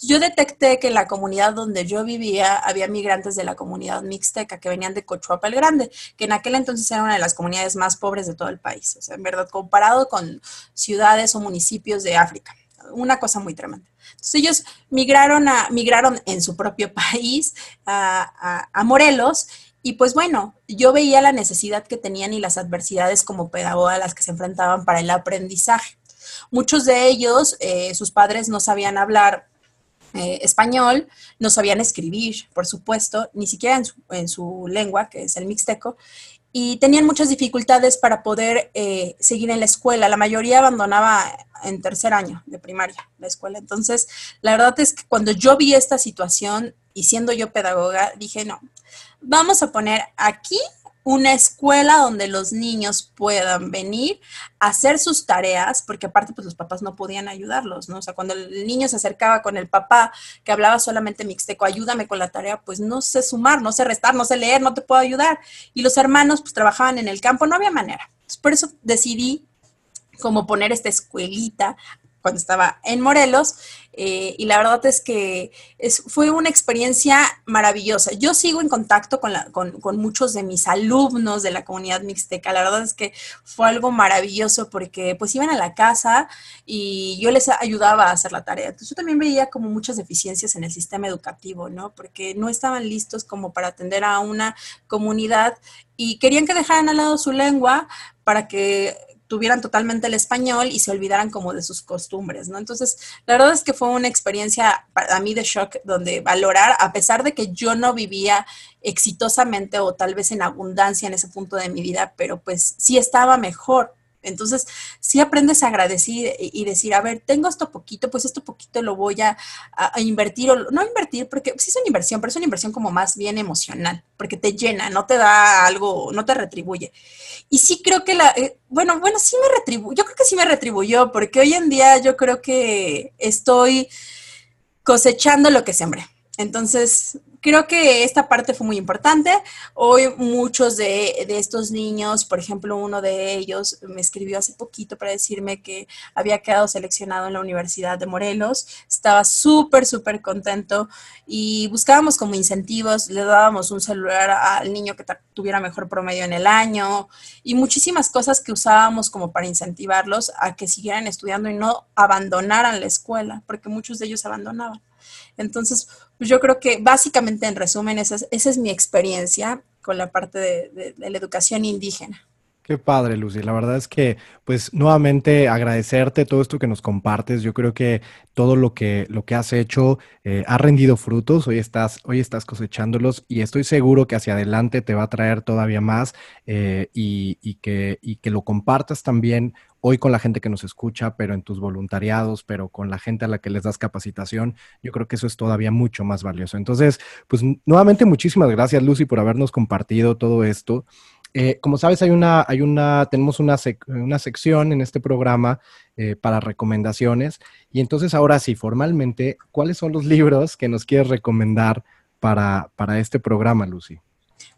yo detecté que en la comunidad donde yo vivía había migrantes de la comunidad mixteca que venían de Cochuapa el Grande, que en aquel entonces era una de las comunidades más pobres de todo el país. O sea, en verdad, comparado con ciudades o municipios de África. Una cosa muy tremenda. Entonces ellos migraron, a, migraron en su propio país a, a Morelos y pues bueno, yo veía la necesidad que tenían y las adversidades como pedagoga las que se enfrentaban para el aprendizaje. Muchos de ellos, eh, sus padres no sabían hablar eh, español, no sabían escribir, por supuesto, ni siquiera en su, lengua, que es el mixteco, y tenían muchas dificultades para poder eh, seguir en la escuela. La mayoría abandonaba en tercer año de primaria la escuela. Entonces, la verdad es que cuando yo vi esta situación y siendo yo pedagoga, dije, no, vamos a poner aquí una escuela donde los niños puedan venir a hacer sus tareas, porque aparte pues los papás no podían ayudarlos, ¿no? O sea, cuando el niño se acercaba con el papá que hablaba solamente mixteco, ayúdame con la tarea, pues no sé sumar, no sé restar, no sé leer, no te puedo ayudar. Y los hermanos pues trabajaban en el campo, no había manera. por eso decidí como poner esta escuelita cuando estaba en Morelos eh, y la verdad es que fue una experiencia maravillosa. Yo sigo en contacto con, con, muchos de mis alumnos de la comunidad mixteca. La verdad es que fue algo maravilloso porque pues iban a la casa y yo les ayudaba a hacer la tarea. Entonces yo también veía como muchas deficiencias en el sistema educativo, ¿no? Porque no estaban listos como para atender a una comunidad y querían que dejaran al lado su lengua para que tuvieran totalmente el español y se olvidaran como de sus costumbres, ¿no? Entonces, la verdad es que fue una experiencia para mí de shock donde valorar, a pesar de que yo no vivía exitosamente o tal vez en abundancia en ese punto de mi vida, pero pues sí estaba mejor entonces, si aprendes a agradecer y decir, a ver, tengo esto poquito, pues esto poquito lo voy a, invertir, o no invertir, porque sí es una inversión, pero es una inversión como más bien emocional, porque te llena, no te da algo, no te retribuye. Y sí creo que la, eh, bueno, bueno, sí me retribuyó, yo creo que sí me retribuyó, porque hoy en día yo creo que estoy cosechando lo que sembré. Entonces, creo que esta parte fue muy importante. Hoy muchos de, estos niños, por ejemplo, uno de ellos me escribió hace poquito para decirme que había quedado seleccionado en la Universidad de Morelos. Estaba súper, súper contento y buscábamos como incentivos, le dábamos un celular al niño que tuviera mejor promedio en el año y muchísimas cosas que usábamos como para incentivarlos a que siguieran estudiando y no abandonaran la escuela, porque muchos de ellos abandonaban. Entonces, yo creo que básicamente en resumen, esa es, mi experiencia con la parte de, la educación indígena. Qué padre, Lucy. La verdad es que, pues, nuevamente agradecerte todo esto que nos compartes. Yo creo que todo lo que, lo que has hecho eh, ha rendido frutos. Hoy estás, hoy estás cosechándolos y estoy seguro que hacia adelante te va a traer todavía más eh, y, que, y que lo compartas también hoy con la gente que nos escucha, pero en tus voluntariados, pero con la gente a la que les das capacitación, yo creo que eso es todavía mucho más valioso. Entonces, pues nuevamente muchísimas gracias Lucy por habernos compartido todo esto. Eh, como sabes, hay una, hay una, tenemos una, una sección en este programa eh, para recomendaciones. Y entonces, ahora sí, formalmente, ¿cuáles son los libros que nos quieres recomendar para, para este programa, Lucy?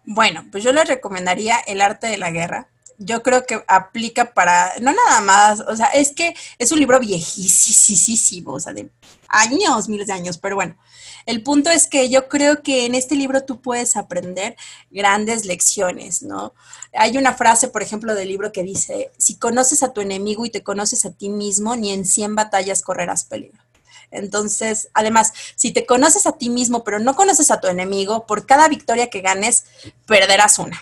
Bueno, pues yo les recomendaría El arte de la guerra. Yo creo que aplica para, no nada más, o sea, es que es un libro viejísimo, o sea, de años, miles de años, pero bueno, el punto es que yo creo que en este libro tú puedes aprender grandes lecciones, ¿no? Hay una frase, por ejemplo, del libro que dice, si conoces a tu enemigo y te conoces a ti mismo, ni en 100 batallas correrás peligro. Entonces, además, si te conoces a ti mismo, pero no conoces a tu enemigo, por cada victoria que ganes, perderás una.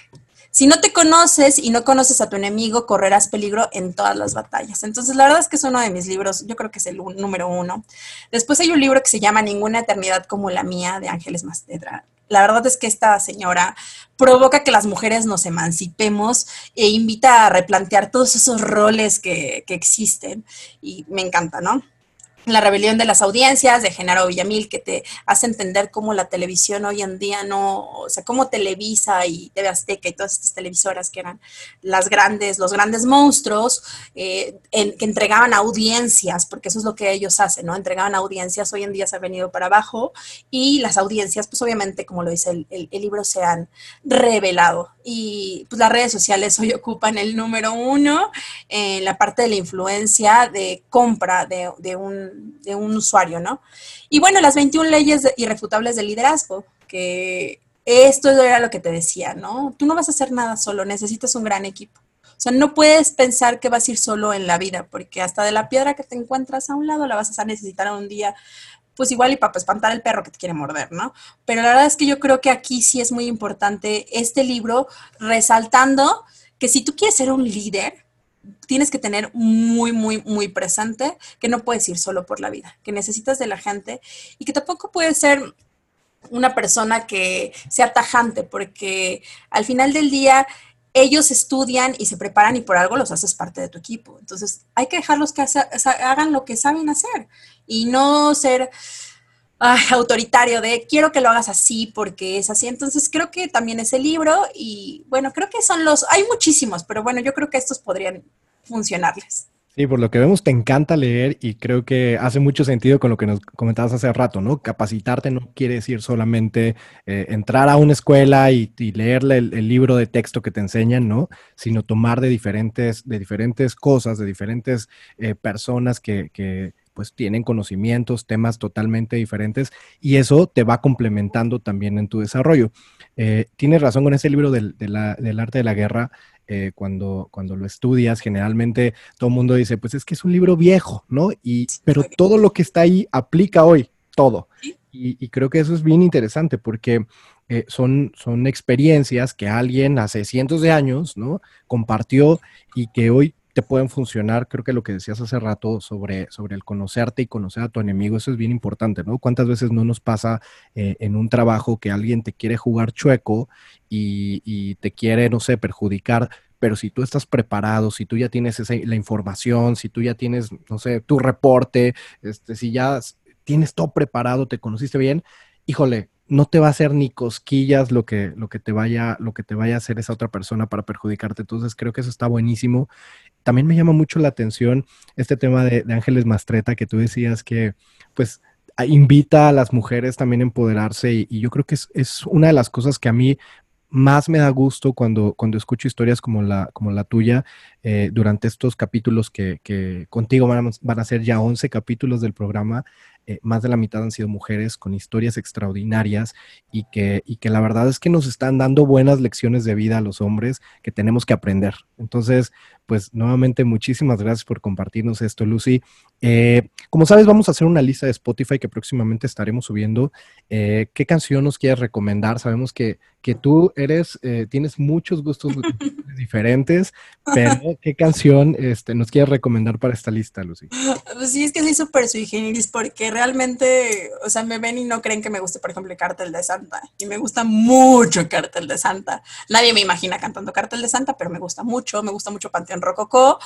Si no te conoces y no conoces a tu enemigo, correrás peligro en todas las batallas. Entonces, la verdad es que es uno de mis libros, yo creo que es el número uno. Después hay un libro que se llama Ninguna eternidad como la mía, de Ángeles Mastedra. La verdad es que esta señora provoca que las mujeres nos emancipemos e invita a replantear todos esos roles que, que existen. Y me encanta, ¿no? La rebelión de las audiencias de Genaro Villamil, que te hace entender cómo la televisión hoy en día no, o sea, cómo Televisa y TV Azteca y todas estas televisoras que eran las grandes, los grandes monstruos, eh, que entregaban audiencias, porque eso es lo que ellos hacen, ¿no? Entregaban audiencias, hoy en día se han venido para abajo y las audiencias, pues obviamente, como lo dice el, el libro, se han revelado. Y pues las redes sociales hoy ocupan el número uno en la parte de la influencia de compra de, de un de un usuario, ¿no? Y bueno, las 21 leyes irrefutables del liderazgo, que esto era lo que te decía, ¿no? Tú no vas a hacer nada solo, necesitas un gran equipo. O sea, no puedes pensar que vas a ir solo en la vida, porque hasta de la piedra que te encuentras a un lado la vas a necesitar un día, pues igual y para espantar al perro que te quiere morder, ¿no? Pero la verdad es que yo creo que aquí sí es muy importante este libro resaltando que si tú quieres ser un líder, tienes que tener muy, muy, muy presente que no puedes ir solo por la vida, que necesitas de la gente y que tampoco puedes ser una persona que sea tajante, porque al final del día ellos estudian y se preparan y por algo los haces parte de tu equipo. Entonces hay que dejarlos que hagan lo que saben hacer y no ser autoritario de quiero que lo hagas así porque es así. Entonces creo que también ese libro y bueno, creo que son los, hay muchísimos, pero bueno, yo creo que estos podrían funcionarles. Sí, por lo que vemos te encanta leer y creo que hace mucho sentido con lo que nos comentabas hace rato, ¿no? Capacitarte no quiere decir solamente eh, entrar a una escuela y, leerle el, libro de texto que te enseñan, ¿no? Sino tomar de diferentes, de diferentes cosas, de diferentes eh, personas que pues tienen conocimientos, temas totalmente diferentes y eso te va complementando también en tu desarrollo. Eh, tienes razón con ese libro del, del arte de la guerra. Eh, cuando, cuando lo estudias, generalmente todo el mundo dice, pues es que es un libro viejo, ¿no? Y, pero todo lo que está ahí aplica hoy, todo. Y, creo que eso es bien interesante porque eh, son, son experiencias que alguien hace cientos de años, ¿no? Compartió y que hoy te pueden funcionar. Creo que lo que decías hace rato sobre, sobre el conocerte y conocer a tu enemigo, eso es bien importante, ¿no? ¿Cuántas veces no nos pasa eh, en un trabajo que alguien te quiere jugar chueco y, te quiere, no sé, perjudicar? Pero si tú estás preparado, si tú ya tienes esa, la información, si tú ya tienes, no sé, tu reporte, este, si ya tienes todo preparado, te conociste bien, híjole, no te va a hacer ni cosquillas lo que, lo que te vaya, lo que te vaya a hacer esa otra persona para perjudicarte. Entonces creo que eso está buenísimo. También me llama mucho la atención este tema de, Ángeles Mastreta que tú decías que pues invita a las mujeres también a empoderarse y, yo creo que es, es, una de las cosas que a mí más me da gusto cuando, cuando escucho historias como la, como la tuya eh, durante estos capítulos que, que contigo van a, van a, ser ya 11 capítulos del programa. Eh, más de la mitad han sido mujeres con historias extraordinarias y que, y que la verdad es que nos están dando buenas lecciones de vida a los hombres que tenemos que aprender. Entonces, pues nuevamente muchísimas gracias por compartirnos esto, Lucy. Eh, como sabes, vamos a hacer una lista de Spotify que próximamente estaremos subiendo. Eh, ¿Qué canción nos quieres recomendar? Sabemos que, que tú eres, tienes muchos gustos diferentes, pero ¿qué canción este, nos quieres recomendar para esta lista, Lucy? Pues sí, es que soy súper sui generis porque realmente, o sea, me ven y no creen que me guste, por ejemplo, el Cartel de Santa. Y me gusta mucho Cartel de Santa. Nadie me imagina cantando Cartel de Santa, pero me gusta mucho. Me gusta mucho Panteón en rococó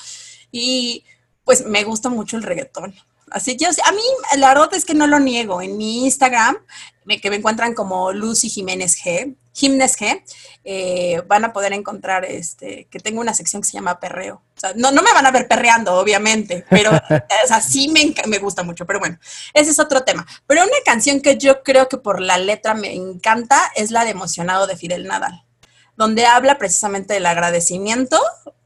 y pues me gusta mucho el reggaetón. Así que a mí la verdad es que no lo niego. En mi Instagram, que me encuentran como Lucy Jiménez G, Jiménez G, eh, van a poder encontrar este, que tengo una sección que se llama perreo. O sea, no, no me van a ver perreando, obviamente, pero o sea, sí me, me gusta mucho. Pero bueno, ese es otro tema. Pero una canción que yo creo que por la letra me encanta es la de Emocionado de Fidel Nadal donde habla precisamente del agradecimiento.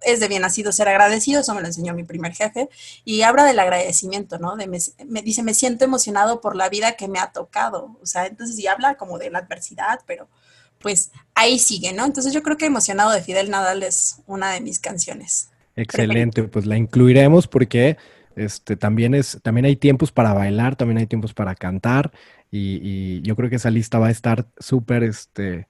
Es de bien nacido ser agradecido, eso me lo enseñó mi primer jefe, y habla del agradecimiento, ¿no? De me, dice, me siento emocionado por la vida que me ha tocado, o sea, entonces, y habla como de la adversidad, pero pues ahí sigue, ¿no? Entonces yo creo que Emocionado de Fidel Nadal es una de mis canciones. Excelente, pues la incluiremos porque este, también, es, también hay tiempos para bailar, también hay tiempos para cantar y, y yo creo que esa lista va a estar súper, este,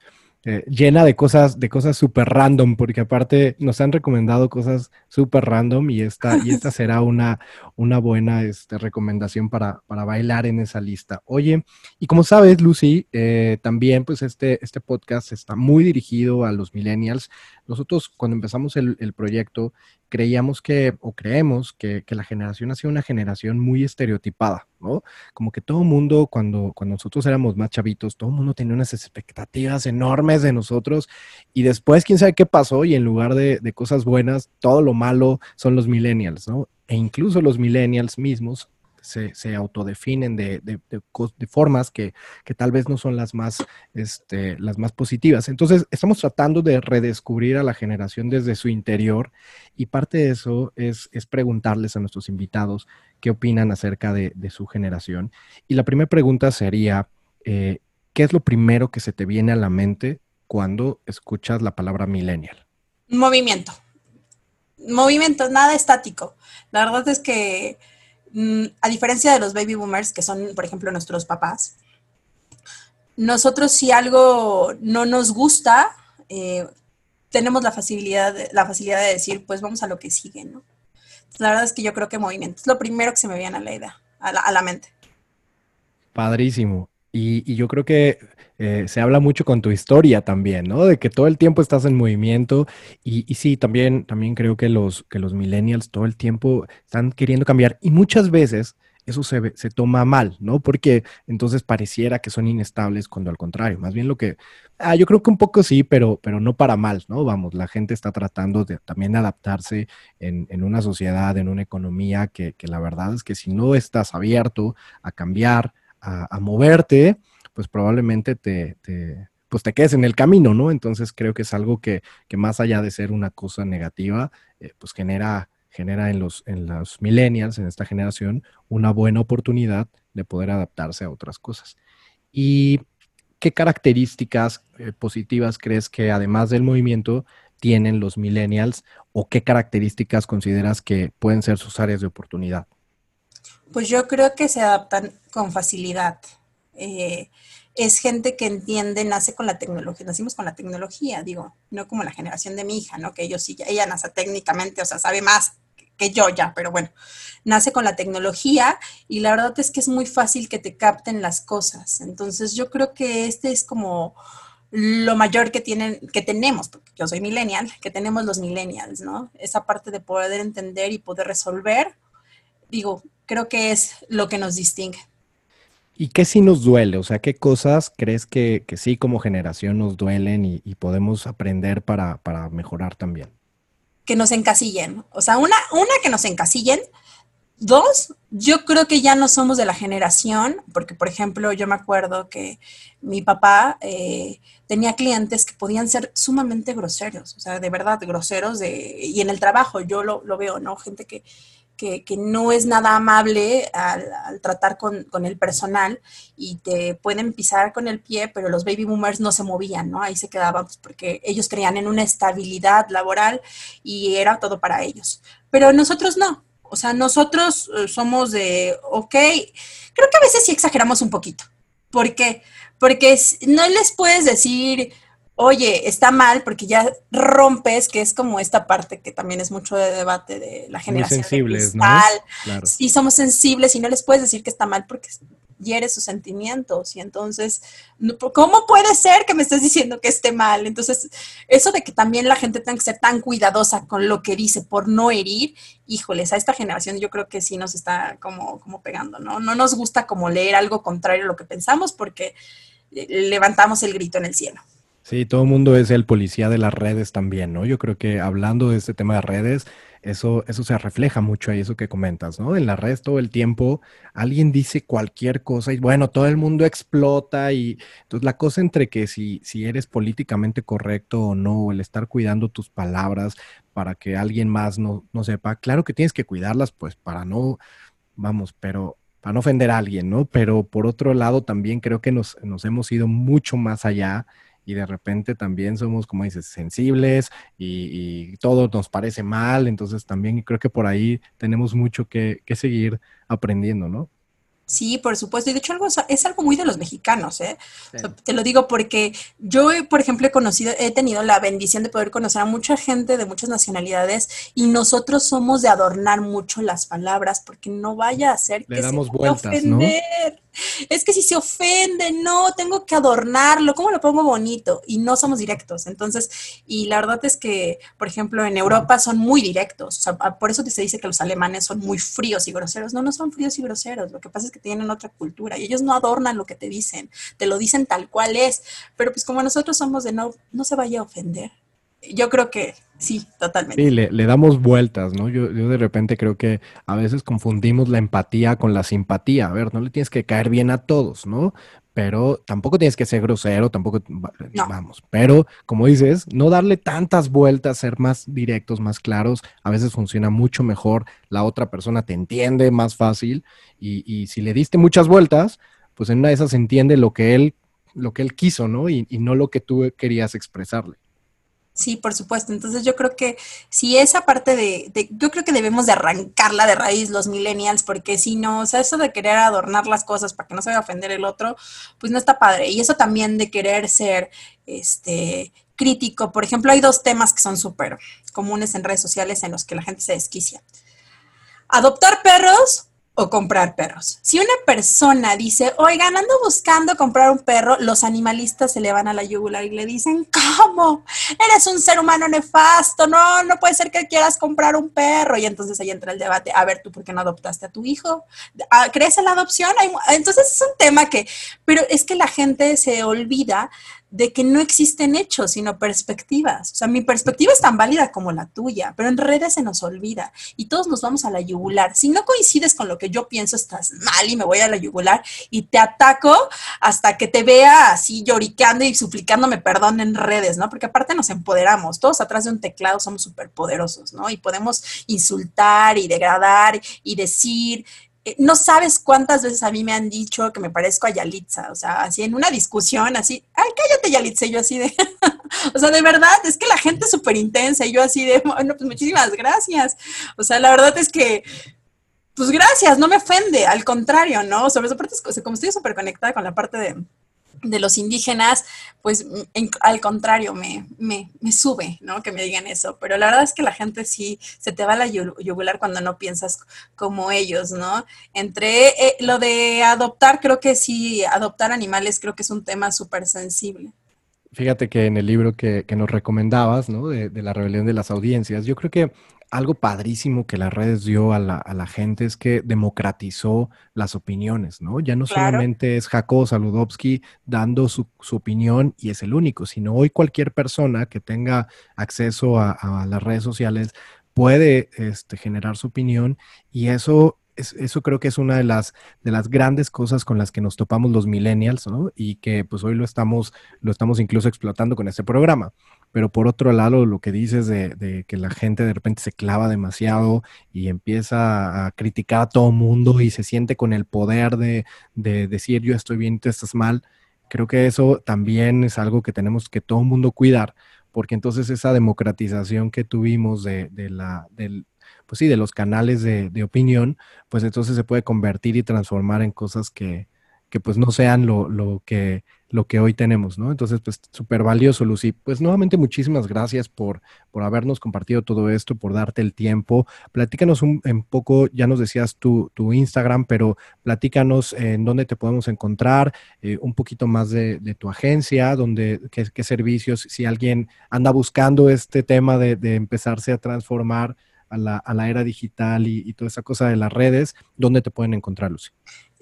eh, llena de cosas, de cosas súper random, porque aparte nos han recomendado cosas súper random y esta, y esta será una, una buena este, recomendación para, para, bailar en esa lista. Oye, y como sabes, Lucy, eh, también pues este, este podcast está muy dirigido a los millennials. Nosotros cuando empezamos el, el proyecto creíamos que, o creemos que, que, la generación ha sido una generación muy estereotipada, ¿no? Como que todo mundo, cuando, cuando nosotros éramos más chavitos, todo mundo tenía unas expectativas enormes de nosotros y después, quién sabe qué pasó y en lugar de, de cosas buenas, todo lo malo son los millennials, ¿no? E incluso los millennials mismos se, autodefinen de, de, formas que, tal vez no son las más, este, las más positivas. Entonces, estamos tratando de redescubrir a la generación desde su interior y parte de eso es, es preguntarles a nuestros invitados qué opinan acerca de, su generación. Y la primera pregunta sería, eh, ¿qué es lo primero que se te viene a la mente cuando escuchas la palabra millennial? Movimiento. Movimiento, nada estático. La verdad es que Mm, a diferencia de los baby boomers, que son, por ejemplo, nuestros papás, nosotros si algo no nos gusta, eh, tenemos la facilidad, la facilidad de decir, pues vamos a lo que sigue, ¿no? La verdad es que yo creo que movimiento es lo primero que se me viene a la idea, a la, a la mente. Padrísimo. Y, yo creo que eh, se habla mucho con tu historia también, ¿no? De que todo el tiempo estás en movimiento. Y, y, sí, también, también creo que los, que los millennials todo el tiempo están queriendo cambiar. Y muchas veces eso se, se toma mal, ¿no? Porque entonces pareciera que son inestables cuando al contrario, más bien lo que, ah, yo creo que un poco sí, pero, pero no para mal, ¿no? Vamos, la gente está tratando de también adaptarse en, en una sociedad, en una economía que, que la verdad es que si no estás abierto a cambiar, a, moverte, pues probablemente te, pues te quedes en el camino, ¿no? Entonces creo que es algo que, más allá de ser una cosa negativa, eh, pues genera, genera en, los, en los millennials, en esta generación, una buena oportunidad de poder adaptarse a otras cosas. ¿Y qué características eh, positivas crees que además del movimiento tienen los millennials o qué características consideras que pueden ser sus áreas de oportunidad? Pues yo creo que se adaptan con facilidad. Eh, es gente que entiende, nace con la tecnología, nacimos con la tecnología, digo, no como la generación de mi hija, ¿no? Que ellos sí, ella nace técnicamente, o sea, sabe más que yo ya, pero bueno, nace con la tecnología y la verdad es que es muy fácil que te capten las cosas. Entonces yo creo que este es como lo mayor que tienen, que tenemos, porque yo soy millennial, que tenemos los millennials, ¿no? Esa parte de poder entender y poder resolver, digo, creo que es lo que nos distingue. ¿Y qué sí nos duele? O sea, ¿qué cosas crees que, sí como generación nos duelen y, podemos aprender para, mejorar también? Que nos encasillen. O sea, una, una que nos encasillen. Dos, yo creo que ya no somos de la generación, porque por ejemplo yo me acuerdo que mi papá eh, tenía clientes que podían ser sumamente groseros, o sea, de verdad groseros, de, y en el trabajo yo lo, lo veo, ¿no? Gente que, que, no es nada amable al, tratar con, el personal y te pueden pisar con el pie, pero los baby boomers no se movían, ¿no? Ahí se quedaban pues, porque ellos creían en una estabilidad laboral y era todo para ellos. Pero nosotros no. O sea, nosotros eh, somos de, ok, creo que a veces sí exageramos un poquito. ¿Por qué? Porque no les puedes decir, oye, está mal porque ya rompes, que es como esta parte que también es mucho de debate de la generación sensibles, ¿no? Sí, somos sensibles y no les puedes decir que está mal porque hiere sus sentimientos y entonces, ¿cómo puede ser que me estés diciendo que esté mal? Entonces, eso de que también la gente tenga que ser tan cuidadosa con lo que dice por no herir, híjoles, a esta generación yo creo que sí nos está como, como pegando, ¿no? No nos gusta como leer algo contrario a lo que pensamos porque eh, levantamos el grito en el cielo. Sí, todo el mundo es el policía de las redes también, ¿no? Yo creo que hablando de este tema de redes, eso, eso se refleja mucho ahí, eso que comentas, ¿no? En la red todo el tiempo alguien dice cualquier cosa y bueno, todo el mundo explota y entonces la cosa entre que si, si eres políticamente correcto o no, el estar cuidando tus palabras para que alguien más no, no sepa, claro que tienes que cuidarlas pues para no, vamos, pero para no ofender a alguien, ¿no? Pero por otro lado también creo que nos, nos hemos ido mucho más allá y de repente también somos, como dices, sensibles y, todo nos parece mal, entonces también creo que por ahí tenemos mucho que, que seguir aprendiendo, ¿no? Sí, por supuesto. Y de hecho algo, es algo muy de los mexicanos, ¿eh? te lo digo porque yo, por ejemplo, he conocido, he tenido la bendición de poder conocer a mucha gente de muchas nacionalidades y nosotros somos de adornar mucho las palabras porque no vaya a ser que damos se vueltas, ofender es que si se ofende, no, tengo que adornarlo, ¿cómo lo pongo bonito? Y no somos directos. Entonces, y la verdad es que, por ejemplo, en Europa son muy directos. O sea, por eso se dice que los alemanes son muy fríos y groseros. No, no son fríos y groseros. Lo que pasa es que tienen otra cultura y ellos no adornan lo que te dicen, te lo dicen tal cual es. Pero pues como nosotros somos de no, no se vaya a ofender. Yo creo que Sí, totalmente. Sí, le, damos vueltas, ¿no? Yo, yo, de repente creo que a veces confundimos la empatía con la simpatía. A ver, no le tienes que caer bien a todos, ¿no? Pero tampoco tienes que ser grosero, tampoco, vamos. Pero, como dices, no darle tantas vueltas, ser más directos, más claros, a veces funciona mucho mejor. La otra persona te entiende más fácil y, y si le diste muchas vueltas, pues en una de esas entiende lo que él, lo que él quiso, ¿no? y no lo que tú querías expresarle. Sí, por supuesto. Entonces yo creo que si esa parte de, yo creo que debemos de arrancarla de raíz los millennials, porque si no, o sea, eso de querer adornar las cosas para que no se vaya a ofender el otro, pues no está padre. Y eso también de querer ser, este, crítico. Por ejemplo, hay dos temas que son súper comunes en redes sociales en los que la gente se desquicia. Adoptar perros o comprar perros. Si una persona dice, oigan, ando buscando comprar un perro, los animalistas se le van a la yugular y le dicen, ¿cómo? Eres un ser humano nefasto, no, no puede ser que quieras comprar un perro. Y entonces ahí entra el debate, a ver, ¿tú por qué no adoptaste a tu hijo? Ah, ¿Crees en la adopción? Entonces es un tema que, pero es que la gente se olvida de que no existen hechos, sino perspectivas. O sea, mi perspectiva es tan válida como la tuya, pero en redes se nos olvida y todos nos vamos a la yugular. Si no coincides con lo que yo pienso, estás mal y me voy a la yugular y te ataco hasta que te vea así lloricando y suplicándome perdón en redes, ¿no? Porque aparte nos empoderamos, todos atrás de un teclado somos súper poderosos, ¿no? Y podemos insultar y degradar y decir no sabes cuántas veces a mí me han dicho que me parezco a Yalitza, o sea, así en una discusión, así, ay, cállate Yalitza, y yo así de, o sea, de verdad, es que la gente es súper intensa, y yo así de, bueno, pues muchísimas gracias, o sea, la verdad es que, pues gracias, no me ofende, al contrario, ¿no? Sobre parte, como estoy súper conectada con la parte de, de los indígenas, pues al contrario, me, me, me, sube, ¿no? Que me digan eso. Pero la verdad es que la gente sí se te va a la yugular cuando no piensas como ellos, ¿no? Entre eh, lo de adoptar, creo que sí, adoptar animales creo que es un tema súper sensible. Fíjate que en el libro que, que nos recomendabas, ¿no? De, de, la rebelión de las audiencias, yo creo que algo padrísimo que las redes dio a la, gente es que democratizó las opiniones, ¿no? Ya no solamente es Jacob Saludowski dando su, opinión y es el único, sino hoy cualquier persona que tenga acceso a, las redes sociales puede este, generar su opinión y eso eso creo que es una de las, de las grandes cosas con las que nos topamos los millennials, ¿no? Y que pues hoy lo estamos, lo estamos incluso explotando con este programa. Pero por otro lado, lo que dices de, que la gente de repente se clava demasiado y empieza a criticar a todo mundo y se siente con el poder de, decir yo estoy bien tú estás mal, creo que eso también es algo que tenemos que todo mundo cuidar, porque entonces esa democratización que tuvimos de, la, del, pues sí, de los canales de, opinión, pues entonces se puede convertir y transformar en cosas que, que pues no sean lo, lo que lo que hoy tenemos, ¿no? Entonces, pues súper valioso, Lucy. Pues nuevamente muchísimas gracias por, por habernos compartido todo esto, por darte el tiempo. Platícanos un, poco, ya nos decías tu, tu Instagram, pero platícanos en dónde te podemos encontrar, eh, un poquito más de, tu agencia, dónde, qué, servicios, si alguien anda buscando este tema de, empezarse a transformar a la, a la era digital y, y, toda esa cosa de las redes, ¿dónde te pueden encontrar, Lucy?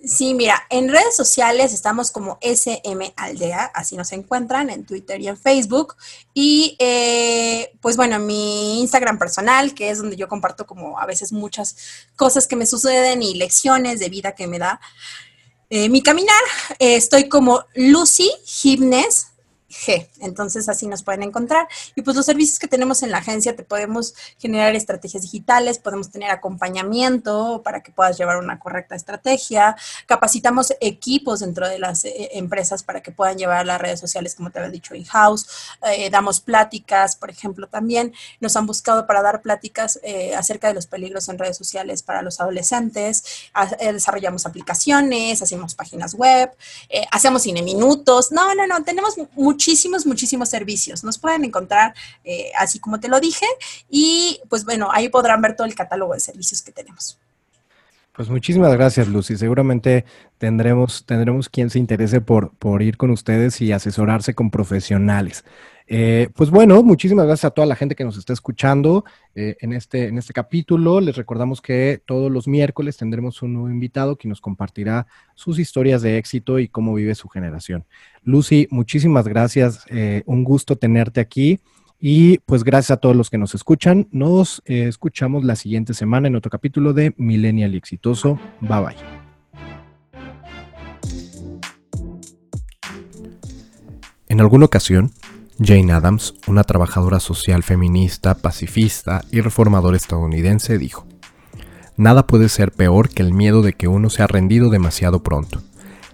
Sí, mira, en redes sociales estamos como SM Aldea, así nos encuentran en Twitter y en Facebook. Y eh, pues bueno, mi Instagram personal, que es donde yo comparto como a veces muchas cosas que me suceden y lecciones de vida que me da eh, mi caminar, eh, estoy como Lucy Gimnes G. Entonces así nos pueden encontrar. Y pues los servicios que tenemos en la agencia, te podemos generar estrategias digitales, podemos tener acompañamiento para que puedas llevar una correcta estrategia, capacitamos equipos dentro de las eh, empresas para que puedan llevar las redes sociales, como te había dicho, in-house, eh, damos pláticas, por ejemplo, también nos han buscado para dar pláticas eh, acerca de los peligros en redes sociales para los adolescentes, desarrollamos aplicaciones, hacemos páginas web, hacemos cine minutos, no, no, no, tenemos mucho muchísimos, muchísimos servicios. Nos pueden encontrar eh, así como te lo dije y pues bueno, ahí podrán ver todo el catálogo de servicios que tenemos. Pues muchísimas gracias, Lucy. Seguramente tendremos, tendremos quien se interese por, por ir con ustedes y asesorarse con profesionales. Eh, pues bueno, muchísimas gracias a toda la gente que nos está escuchando eh, en, este, en este capítulo. Les recordamos que todos los miércoles tendremos un nuevo invitado que nos compartirá sus historias de éxito y cómo vive su generación. Lucy, muchísimas gracias. Eh, un gusto tenerte aquí. Y pues gracias a todos los que nos escuchan. Nos escuchamos la siguiente semana en otro capítulo de Millennial y Exitoso. Bye bye. En alguna ocasión, Jane Addams, una trabajadora social feminista, pacifista y reformadora estadounidense, dijo, Nada puede ser peor que el miedo de que uno se ha rendido demasiado pronto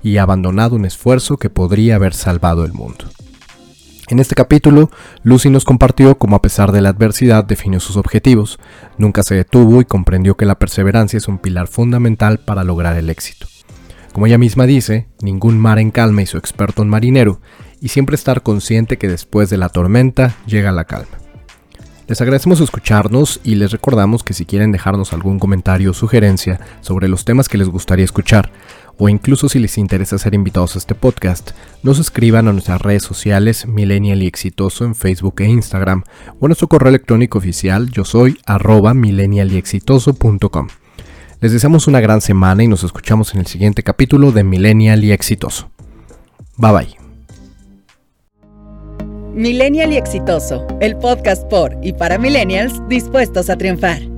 y ha abandonado un esfuerzo que podría haber salvado el mundo. En este capítulo, Lucy nos compartió cómo a pesar de la adversidad definió sus objetivos, nunca se detuvo y comprendió que la perseverancia es un pilar fundamental para lograr el éxito. Como ella misma dice, ningún mar en calma y su experto en marinero, y siempre estar consciente que después de la tormenta llega la calma. Les agradecemos escucharnos y les recordamos que si quieren dejarnos algún comentario o sugerencia sobre los temas que les gustaría escuchar, o incluso si les interesa ser invitados a este podcast, nos escriban a nuestras redes sociales Millennial y Exitoso en Facebook e Instagram, o a nuestro correo electrónico oficial yo soy arroba millennialyexitoso.com. Les deseamos una gran semana y nos escuchamos en el siguiente capítulo de Millennial y Exitoso. Bye bye. Millennial y Exitoso, el podcast por y para millennials dispuestos a triunfar.